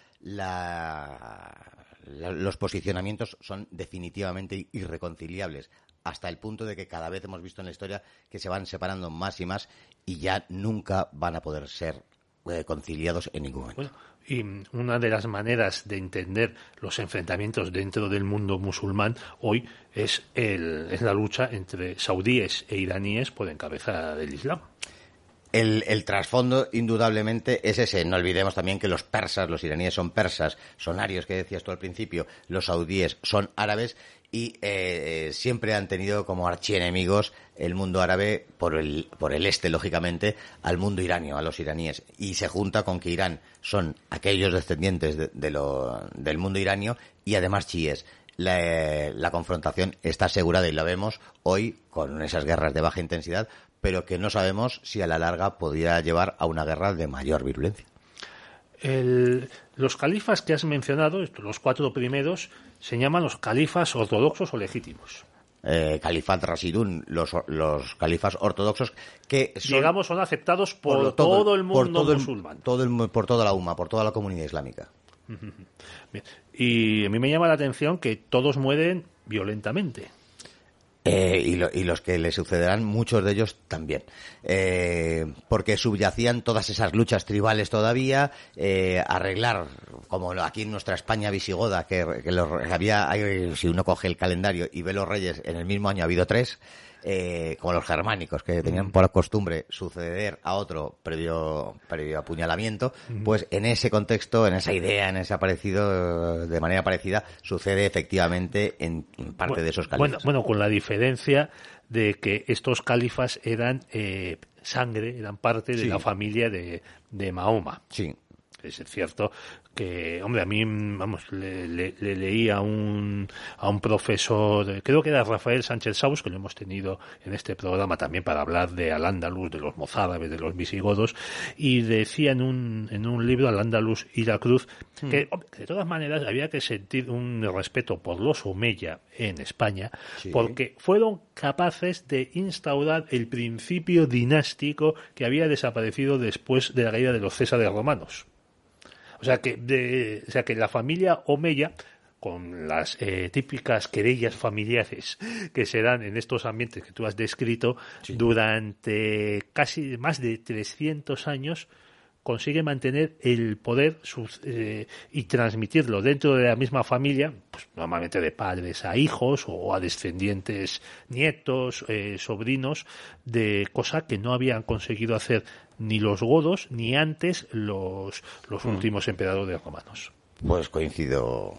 los posicionamientos son definitivamente irreconciliables hasta el punto de que cada vez hemos visto en la historia que se van separando más y más y ya nunca van a poder ser eh, conciliados en ningún momento. y una de las maneras de entender los enfrentamientos dentro del mundo musulmán hoy es, el, es la lucha entre saudíes e iraníes por encabezar del Islam. El, trasfondo, indudablemente, es ese. No olvidemos también que los persas, los iraníes son persas, son arios, que decías tú al principio, los saudíes son árabes y eh, siempre han tenido como archienemigos el mundo árabe por el, por el este, lógicamente, al mundo iranio, a los iraníes. Y se junta con que Irán son aquellos descendientes de, lo, del mundo iranio y además chiíes. La, la, confrontación está asegurada y la vemos hoy con esas guerras de baja intensidad, pero que no sabemos si a la larga podría llevar a una guerra de mayor virulencia. Los califas que has mencionado, los cuatro primeros, se llaman los califas ortodoxos o legítimos. Eh, califat Rasidun, los, los califas ortodoxos que son, digamos son aceptados por, todo, el mundo musulmán. Todo por toda la UMA, por toda la comunidad islámica. Y a mí me llama la atención que todos mueren violentamente. Eh, y, los que le sucederán, muchos de ellos también. Eh, porque subyacían todas esas luchas tribales todavía, eh, arreglar, como aquí en nuestra España visigoda, que, había, si uno coge el calendario y ve los reyes, en el mismo año ha habido tres, eh, como los germánicos, que tenían por costumbre suceder a otro previo, previo apuñalamiento, pues en ese contexto, en esa idea, en ese aparecido, de manera parecida, sucede efectivamente en parte de esos califas. Bueno, bueno, con la diferencia de que estos califas eran eh, sangre, eran parte de la familia de, de Mahoma. Sí. Es cierto que, hombre, a mí, vamos, le, leí a un, a un profesor, creo que era Rafael Sánchez Saus, que lo hemos tenido en este programa también para hablar de Al-Ándalus, de los mozárabes, de los visigodos, y decía en un, en un libro, Al-Ándalus y la Cruz, hmm. que, de todas maneras había que sentir un respeto por los Omeya en España, porque fueron capaces de instaurar el principio dinástico que había desaparecido después de la caída de los Césares romanos. O sea que, de, o sea que la familia Omeya con las eh, típicas querellas familiares que se dan en estos ambientes que tú has descrito durante casi más de 300 años consigue mantener el poder eh, y transmitirlo dentro de la misma familia, pues normalmente de padres a hijos o a descendientes nietos, eh, sobrinos, de cosa que no habían conseguido hacer ni los godos ni antes los, los mm. últimos emperadores romanos. Pues coincido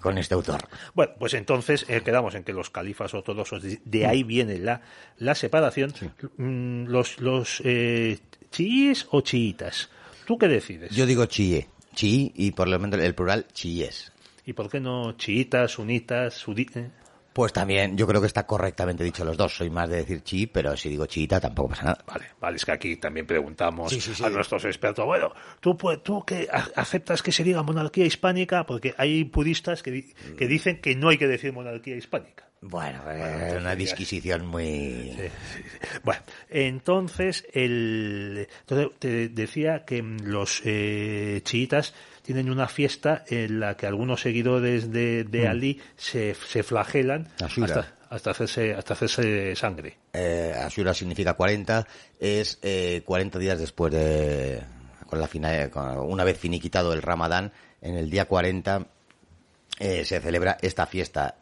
con, este autor. Bueno, pues entonces eh, quedamos en que los califas ortodoxos, de, ahí mm. viene la, la separación. Mm, los los eh, chiíes o chiitas. ¿Tú qué decides? Yo digo chií, chií y por lo menos el plural chiíes. ¿Y por qué no chiitas, sunitas, suditas? Pues también, yo creo que está correctamente dicho los dos. Soy más de decir chi, pero si digo chiita tampoco pasa nada. Vale, vale, es que aquí también preguntamos a nuestros expertos, bueno, ¿tú, pues, tú que aceptas que se diga monarquía hispánica? Porque hay puristas que, que dicen que no hay que decir monarquía hispánica. Bueno, es una disquisición muy... Bueno, entonces, el, entonces te decía que los eh, chiitas tienen una fiesta en la que algunos seguidores de, de mm. Ali se, se flagelan hasta, hasta, hacerse, hasta hacerse sangre. Eh, Ashura significa 40, es eh, 40 días después de... Con la final, una vez finiquitado el Ramadán, en el día 40 eh, se celebra esta fiesta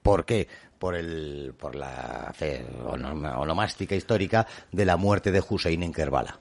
¿Por qué? Por, el, por la fe onomástica histórica de la muerte de Hussein en Kerbala.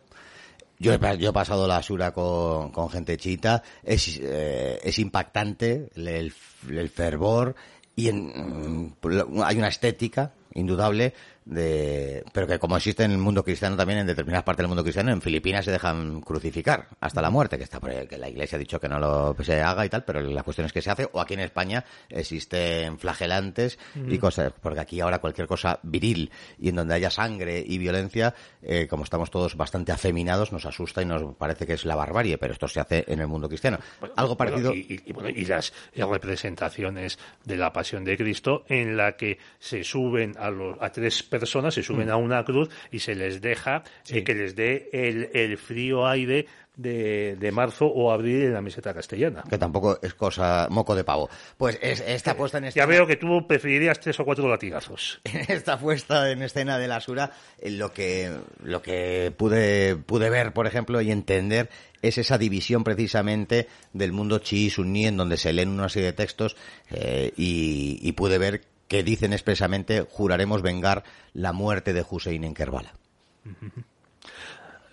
Yo he, yo he pasado la Asura con, con gente chita, es, eh, es impactante el, el fervor y en, mm, hay una estética indudable de, pero que como existe en el mundo cristiano también, en determinadas partes del mundo cristiano, en Filipinas se dejan crucificar hasta la muerte, que está por que la iglesia ha dicho que no lo se haga y tal, pero la cuestión es que se hace, o aquí en España existen flagelantes y mm. cosas, porque aquí ahora cualquier cosa viril y en donde haya sangre y violencia, eh, como estamos todos bastante afeminados, nos asusta y nos parece que es la barbarie, pero esto se hace en el mundo cristiano. Algo parecido. y, y, las representaciones de la pasión de Cristo en la que se suben a, los, a tres personas personas se suben mm. a una cruz y se les deja eh, que les dé el, el frío aire de, de, marzo o abril en la meseta castellana. Que tampoco es cosa moco de pavo. Pues es, esta puesta en escena... Ya veo que tú preferirías tres o cuatro latigazos. esta puesta en escena de la Sura, lo que, lo que pude, pude ver, por ejemplo, y entender es esa división precisamente del mundo chi suní en donde se leen una serie de textos eh, y, y pude ver que dicen expresamente juraremos vengar la muerte de Hussein en Kerbala.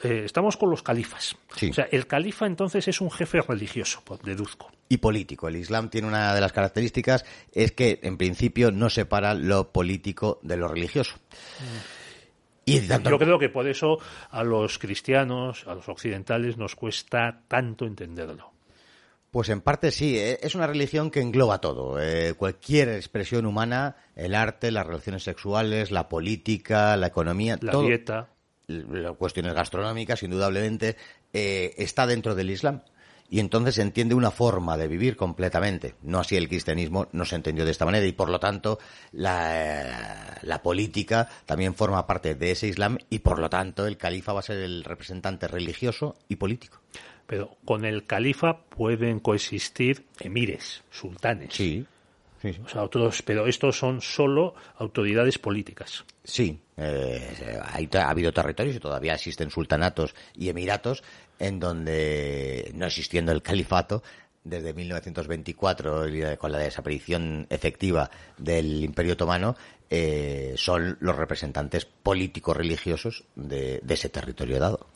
Eh, estamos con los califas. O sea, el califa entonces es un jefe religioso, pues, deduzco. Y político. El Islam tiene una de las características, es que en principio no separa lo político de lo religioso. Y Yo creo que por eso a los cristianos, a los occidentales, nos cuesta tanto entenderlo. Pues en parte sí, eh, es una religión que engloba todo, eh, cualquier expresión humana, el arte, las relaciones sexuales, la política, la economía, la dieta, cuestiones gastronómicas, indudablemente, eh, está dentro del Islam. y entonces se entiende una forma de vivir completamente. No así el cristianismo no se entendió de esta manera y por lo tanto la, la política también forma parte de ese Islam y por lo tanto el califa va a ser el representante religioso y político. Pero con el califa pueden coexistir emires, sultanes. Sí, O sea, otros, pero estos son solo autoridades políticas. Sí, eh, hay- ha habido territorios y todavía existen sultanatos y emiratos en donde, no existiendo el califato, desde 1924, y, con la desaparición efectiva del Imperio Otomano, eh, son los representantes políticos religiosos de, de ese territorio dado.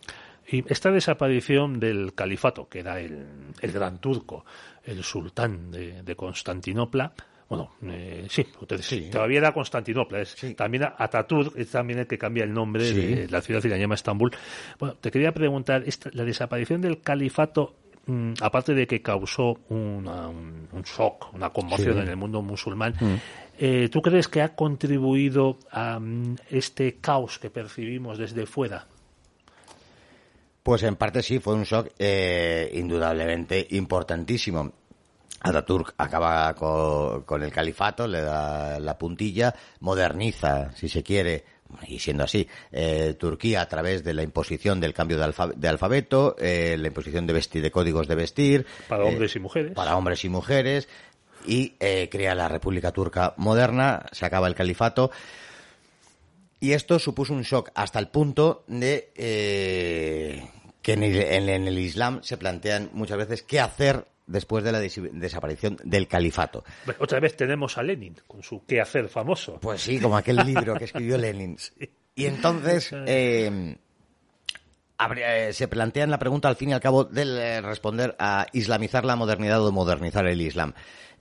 Y esta desaparición del califato, que era el, el gran turco, el sultán de, de Constantinopla, bueno, eh, sí, ustedes- Sí. todavía era Constantinopla, es, Sí. también Ataturk es también el que cambia el nombre Sí. de la ciudad y la llama Estambul. Bueno, te quería preguntar, esta- la desaparición del califato, mm, aparte de que causó una- un, un shock, una conmoción. Mm. en el mundo musulmán, eh, ¿tú crees que ha contribuido a mm, este caos que percibimos desde fuera? Pues en parte sí, fue un shock eh, indudablemente importantísimo. Ataturk acaba co- con, el califato, le da la puntilla, moderniza, si se quiere, y siendo así, eh, Turquía a través de la imposición del cambio de, alfa- de alfabeto, eh, la imposición de, vestir, de códigos de vestir. Para eh, hombres y mujeres. Para hombres y mujeres. Y crea la República Turca moderna, se acaba el califato. Y esto supuso un shock hasta el punto de eh, que en el, en- en el Islam se plantean muchas veces qué hacer después de la des- desaparición del califato. Otra vez tenemos a Lenin con su qué hacer famoso. Pues sí, como aquel libro que escribió Lenin. Y entonces eh, eh, se plantean la pregunta al fin y al cabo de eh, responder a islamizar la modernidad o modernizar el Islam.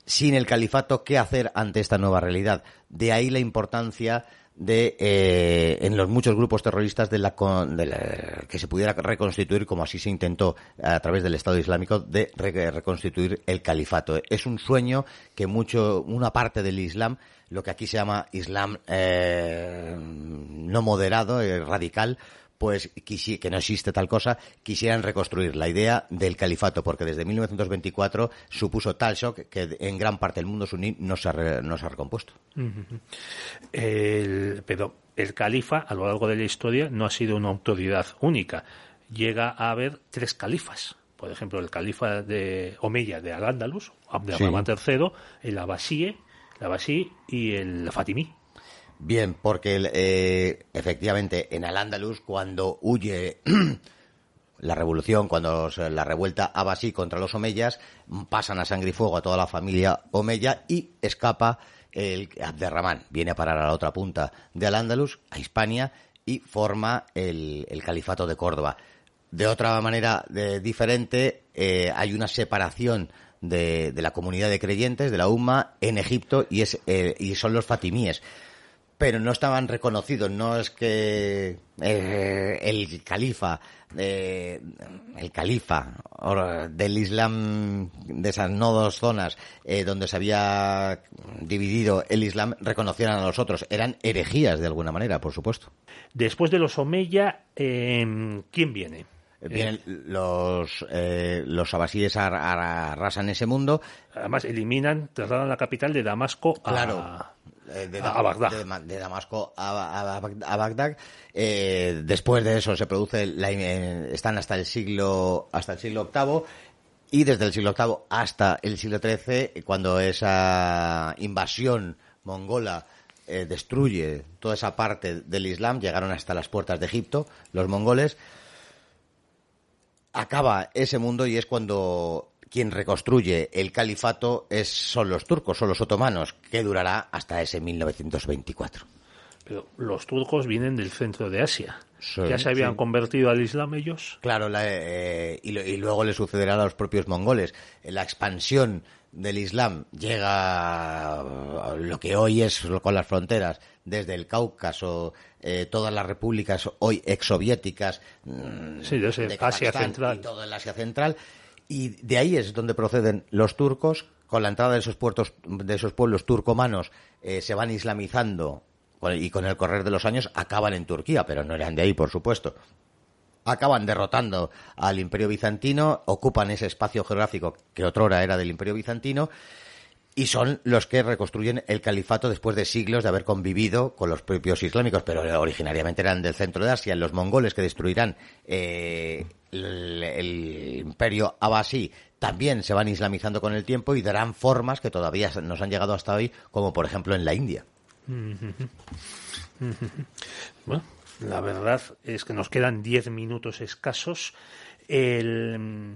Sin el califato, ¿qué hacer ante esta nueva realidad? De ahí la importancia de eh, en los muchos grupos terroristas de la, de la- que se pudiera reconstituir como así se intentó a través del Estado Islámico de re- reconstituir el califato. Es un sueño que mucho una parte del Islam lo que aquí se llama Islam eh, no moderado eh, radical pues que no existe tal cosa, quisieran reconstruir la idea del califato, porque desde 1924 supuso tal shock que en gran parte del mundo suní no se ha, re- no se ha recompuesto. El- pero el califa, a lo largo de la historia, no ha sido una autoridad única. Llega a haber tres califas. Por ejemplo, el califa de Omeya de Al-Ándalus, Abderramán III, el Abbasí, el Abbasí y el Fatimí. Bien, porque eh, efectivamente en Al-Ándalus, cuando huye la revolución, cuando la revuelta abasí contra los omeyas, pasan a sangre y fuego a toda la familia omeya y escapa el Abderramán. Viene a parar a la otra punta de Al-Ándalus, a Hispania, y forma el, el califato de Córdoba. De otra manera de- diferente, eh, hay una separación de, de la comunidad de creyentes, de la UMA, en Egipto, y, es, eh, y son los fatimíes pero no estaban reconocidos. No es que eh, el califa, eh, el califa del Islam, de esas no dos zonas eh, donde se había dividido el Islam, reconocieran a los otros. Eran herejías de alguna manera, por supuesto. Después de los Omeya, eh, ¿quién viene? Vienen los, eh, los abasíes ar- ar- arrasan ese mundo. Además, eliminan, trasladan la capital de Damasco a, Claro. Eh, de, a- Dam- a Bagdad. de Ma- de Damasco a, a Bag- a Bagdad. Eh, después de eso se produce, la- eh, están hasta el siglo hasta el siglo VIII y desde el siglo VIII hasta el siglo XIII, cuando esa invasión mongola eh, destruye toda esa parte del Islam, llegaron hasta las puertas de Egipto, los mongoles, acaba ese mundo y es cuando quien reconstruye el califato es, son los turcos, son los otomanos, que durará hasta ese 1924. Pero los turcos vienen del centro de Asia. Sí, ¿Ya se habían sí. convertido al Islam ellos? Claro, la, eh, y, y luego le sucederá a los propios mongoles. La expansión del Islam llega a lo que hoy es con las fronteras, desde el Cáucaso, eh, todas las repúblicas hoy exsoviéticas, mm, Sí, de Asia Central. y todo el Asia Central, y de ahí es donde proceden los turcos. Con la entrada de esos puertos, de esos pueblos turcomanos, eh, se van islamizando y con el correr de los años acaban en Turquía, pero no eran de ahí, por supuesto acaban derrotando al Imperio Bizantino, ocupan ese espacio geográfico que otrora era del Imperio Bizantino y son los que reconstruyen el califato después de siglos de haber convivido con los propios islámicos, pero originariamente eran del centro de Asia, los mongoles que destruirán eh, el, el, imperio abasí también se van islamizando con el tiempo y darán formas que todavía nos han llegado hasta hoy, como por ejemplo en la India. Bueno, la verdad es que nos quedan diez minutos escasos. El,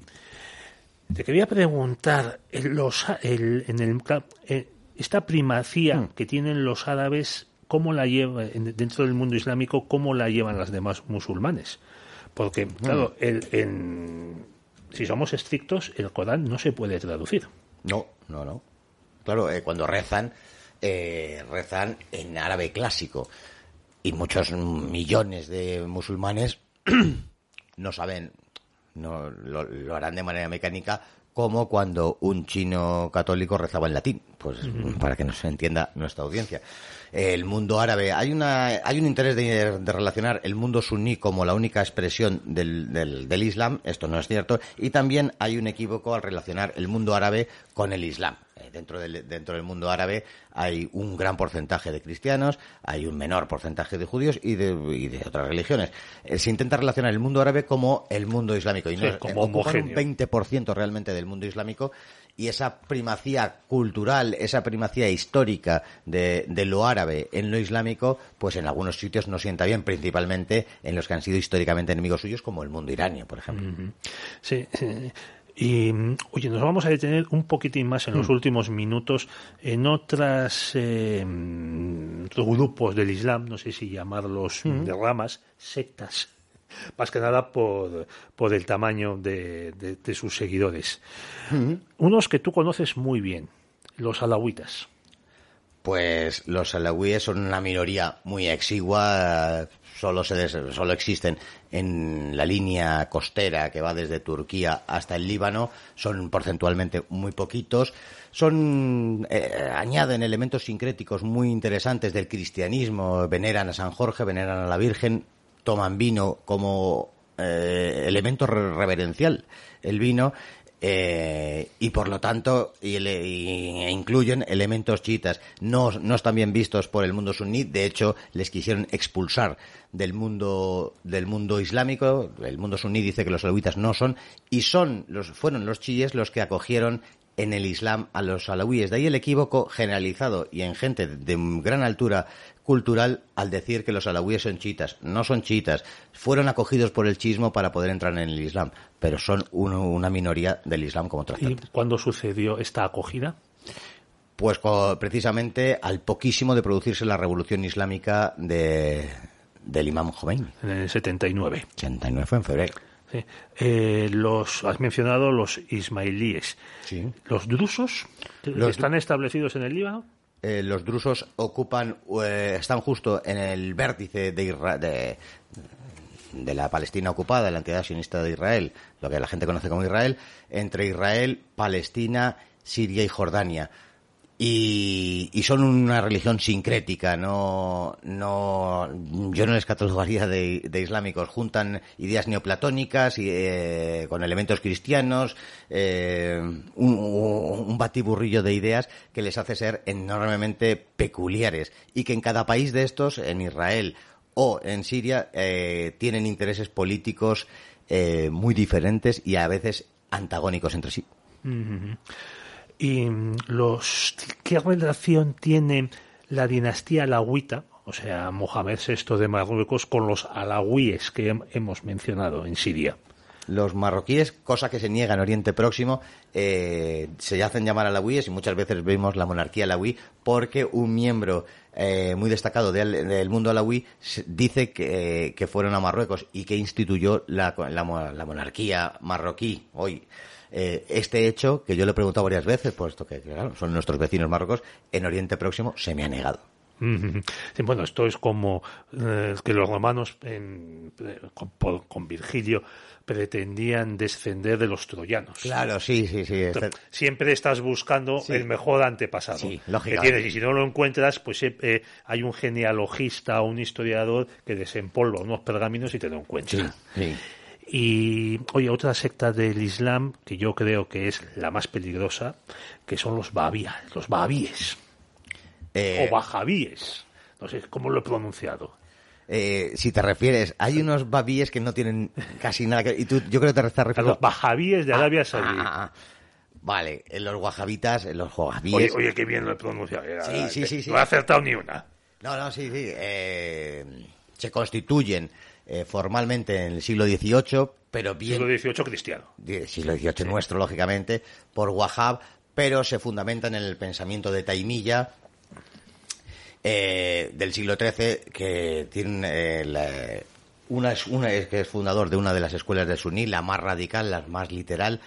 te quería preguntar, los, el, en el, eh, esta primacía Hmm. que tienen los árabes, ¿cómo la lleva en- dentro del mundo islámico? ¿Cómo la llevan las demás musulmanes? Porque, claro, el, en- si somos estrictos, el Corán no se puede traducir. No, no, no. Claro, eh, cuando rezan, eh, rezan en árabe clásico. Y muchos millones de musulmanes no saben, no lo, lo harán de manera mecánica como cuando un chino católico rezaba en latín, pues para que nos entienda nuestra audiencia. El mundo árabe, hay una hay un interés de, de relacionar el mundo suní como la única expresión del, del, del Islam, esto no es cierto, y también hay un equívoco al relacionar el mundo árabe con el Islam. Eh, Dentro del, dentro del mundo árabe hay un gran porcentaje de cristianos, hay un menor porcentaje de judíos y de, y de otras religiones. Eh, se intenta relacionar el mundo árabe como el mundo islámico y Sí, no como ocupan un homogéneo. 20% realmente del mundo islámico y esa primacía cultural, esa primacía histórica de, de lo árabe en lo islámico, pues en algunos sitios no sienta bien, principalmente en los que han sido históricamente enemigos suyos, como el mundo iranio, por ejemplo. Sí, sí. Y, mm, oye, nos vamos a detener un poquitín más en los últimos minutos en otras eh, mm, grupos del Islam, no sé si llamarlos de ramas, sectas, más que nada por, por el tamaño de, de- de sus seguidores. Unos que tú conoces muy bien, los alawitas. Pues los alawíes son una minoría muy exigua, solo, se solo existen en la línea costera que va desde Turquía hasta el Líbano, son porcentualmente muy poquitos, son eh, añaden elementos sincréticos muy interesantes del cristianismo, veneran a San Jorge, veneran a la Virgen, toman vino como eh, elemento re- reverencial, el vino, eh, y por lo tanto y y- e incluyen elementos chiitas. No, no están bien vistos por el mundo suní, de hecho les quisieron expulsar del mundo del mundo islámico. El mundo suní dice que los alawitas no son y son los fueron los chiíes los que acogieron en el Islam a los alawíes. De ahí el equívoco generalizado y en gente de gran altura cultural al decir que los alawíes son chiitas. No son chiitas. Fueron acogidos por el chismo para poder entrar en el Islam, pero son uno- una minoría del Islam como otras ¿Y cuándo sucedió esta acogida? Pues precisamente al poquísimo de producirse la revolución islámica de, del imam Khomeini. En el 79. 89 fue en febrero. Sí. Eh, los has mencionado los ismailíes. Sí. Los drusos Los están establecidos en el Líbano. Eh, los drusos ocupan, eh, están justo en el vértice de, de, la Palestina ocupada, la entidad sionista de Israel, lo que la gente conoce como Israel, entre Israel, Palestina, Siria y Jordania. Y, y son una religión sincrética, no, no, yo no les catalogaría de, islámicos. Juntan ideas neoplatónicas y, eh, con elementos cristianos, eh, un, un batiburrillo de ideas que les hace ser enormemente peculiares y que en cada país de estos, en Israel o en Siria, eh, tienen intereses políticos eh, muy diferentes y a veces antagónicos entre sí. ¿Y mm, los qué relación tiene la dinastía alawita, o sea, Mohamed VI de Marruecos, con los alawíes que hem- hemos mencionado en Siria? Los marroquíes, cosa que se niega en Oriente Próximo, eh, se hacen llamar alawíes y muchas veces vemos la monarquía alawí porque un miembro eh, muy destacado del, del mundo alawí dice que, eh, que fueron a Marruecos y que instituyó la, la la monarquía marroquí hoy. Eh, este hecho, que yo le he preguntado varias veces, puesto que claro, son nuestros vecinos marrocos, en Oriente Próximo se me ha negado. Sí, bueno, esto es como eh, que los romanos en- eh, con, con Virgilio pretendían descender de los troyanos. Claro, sí, sí, sí. este- Siempre estás buscando Sí. el mejor antepasado Sí, que tienes y si no lo encuentras, pues eh, eh, hay un genealogista o un historiador que desempolva unos pergaminos y te lo encuentra. sí. Y, oye, otra secta del Islam que yo creo que es la más peligrosa, que son los babíes, los babíes. Eh, o bajavíes. No sé cómo lo he pronunciado. Eh, si te refieres, hay unos babíes que no tienen casi nada que... Y tú, yo creo que te estás A refiriendo... los bajavíes de Arabia Saudí. Ah, ah, ah. Vale, en los wahabitas, en los Oye, wahabíes... oye, qué bien lo he pronunciado. Sí, sí, sí, sí. No he acertado ni una. No, no, sí, sí. eh, se constituyen eh, formalmente en el siglo XVIII, pero bien... Siglo XVIII cristiano. siglo XVIII nuestro, lógicamente, por Wahhab, pero se fundamentan en el pensamiento de Taimilla eh, del siglo XIII, que tiene eh, la- una, es, una es que es fundador de una de las escuelas de Suní, la más radical, la más literal,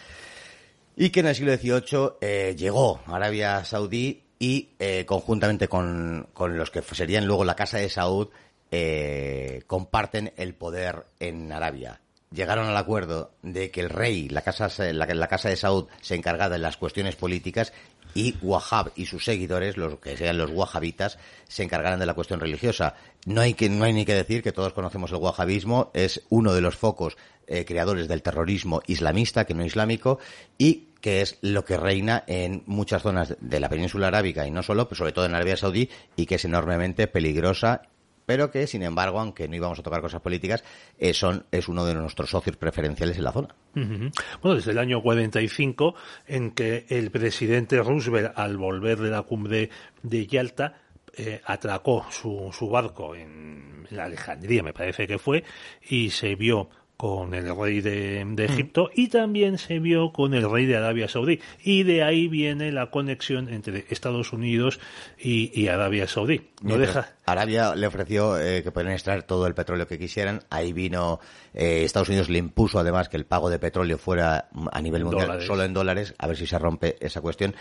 y que en el siglo XVIII eh, llegó a Arabia Saudí y conjuntamente con, con los que serían luego la Casa de Saud eh, comparten el poder en Arabia. Llegaron al acuerdo de que el rey, la casa, la, la casa de Saud, se encargara de las cuestiones políticas y Wahhab y sus seguidores, los que sean los wahabitas, se encargaran de la cuestión religiosa. No hay, que, no hay ni que decir que todos conocemos el wahabismo, es uno de los focos eh, creadores del terrorismo islamista, que no islámico, y que es lo que reina en muchas zonas de la península arábiga y no solo, pero sobre todo en Arabia Saudí, y que es enormemente peligrosa pero que, sin embargo, aunque no íbamos a tocar cosas políticas, eh, son, es uno de nuestros socios preferenciales en la zona. Ujú. Bueno, desde el año 45, en que el presidente Roosevelt, al volver de la cumbre de Yalta, eh, atracó su, su barco en la Alejandría, me parece que fue, y se vio con el rey de, de Egipto y también se vio con el rey de Arabia Saudí. Y de ahí viene la conexión entre Estados Unidos y, y Arabia Saudí. No Mientras deja. Arabia le ofreció eh, que podían extraer todo el petróleo que quisieran. Ahí vino, eh, Estados Unidos le impuso además que el pago de petróleo fuera a nivel mundial Dólares. solo en dólares, a ver si se rompe esa cuestión.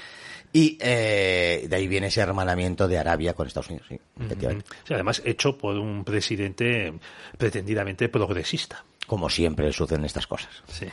Y eh, de ahí viene ese hermanamiento de Arabia con Estados Unidos, sí, efectivamente. Sí, además, hecho por un presidente pretendidamente progresista. Como siempre suceden estas cosas. Sí.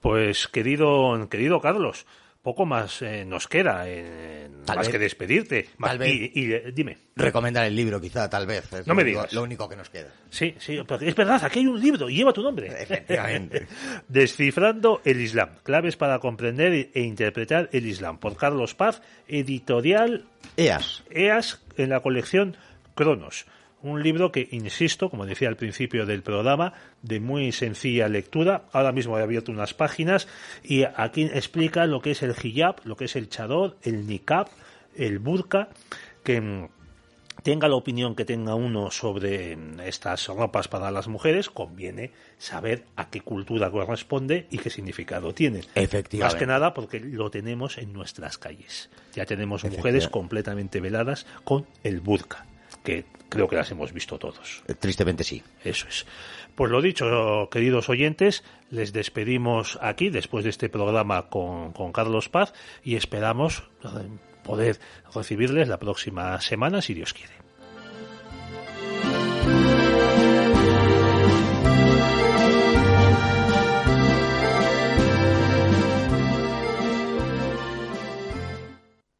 Pues querido, querido Carlos, poco más eh, nos queda, eh, Tal más vez. que despedirte. Tal vez. Y, y, eh, dime. Recomendar el libro, quizá, tal vez. Es No lo me único- digas. Lo único que nos queda. Sí, sí, porque es verdad, aquí hay un libro y lleva tu nombre. Efectivamente. Descifrando el Islam, claves para comprender e interpretar el Islam, por Carlos Paz, editorial EAS. EAS en la colección Cronos. Un libro que, insisto, como decía al principio del programa, de muy sencilla lectura. Ahora mismo he abierto unas páginas y aquí explica lo que es el hijab, lo que es el chador, el niqab, el burka, que mm, tenga la opinión que tenga uno sobre mm, estas ropas para las mujeres, conviene saber a qué cultura corresponde y qué significado tiene. Más Efectivamente. que nada porque lo tenemos en nuestras calles. Ya tenemos mujeres completamente veladas con el burka, que creo que las hemos visto todos. Eh, Tristemente sí. Eso es. Pues lo dicho, queridos oyentes, les despedimos aquí después de este programa con, con Carlos Paz y esperamos eh, poder recibirles la próxima semana, si Dios quiere.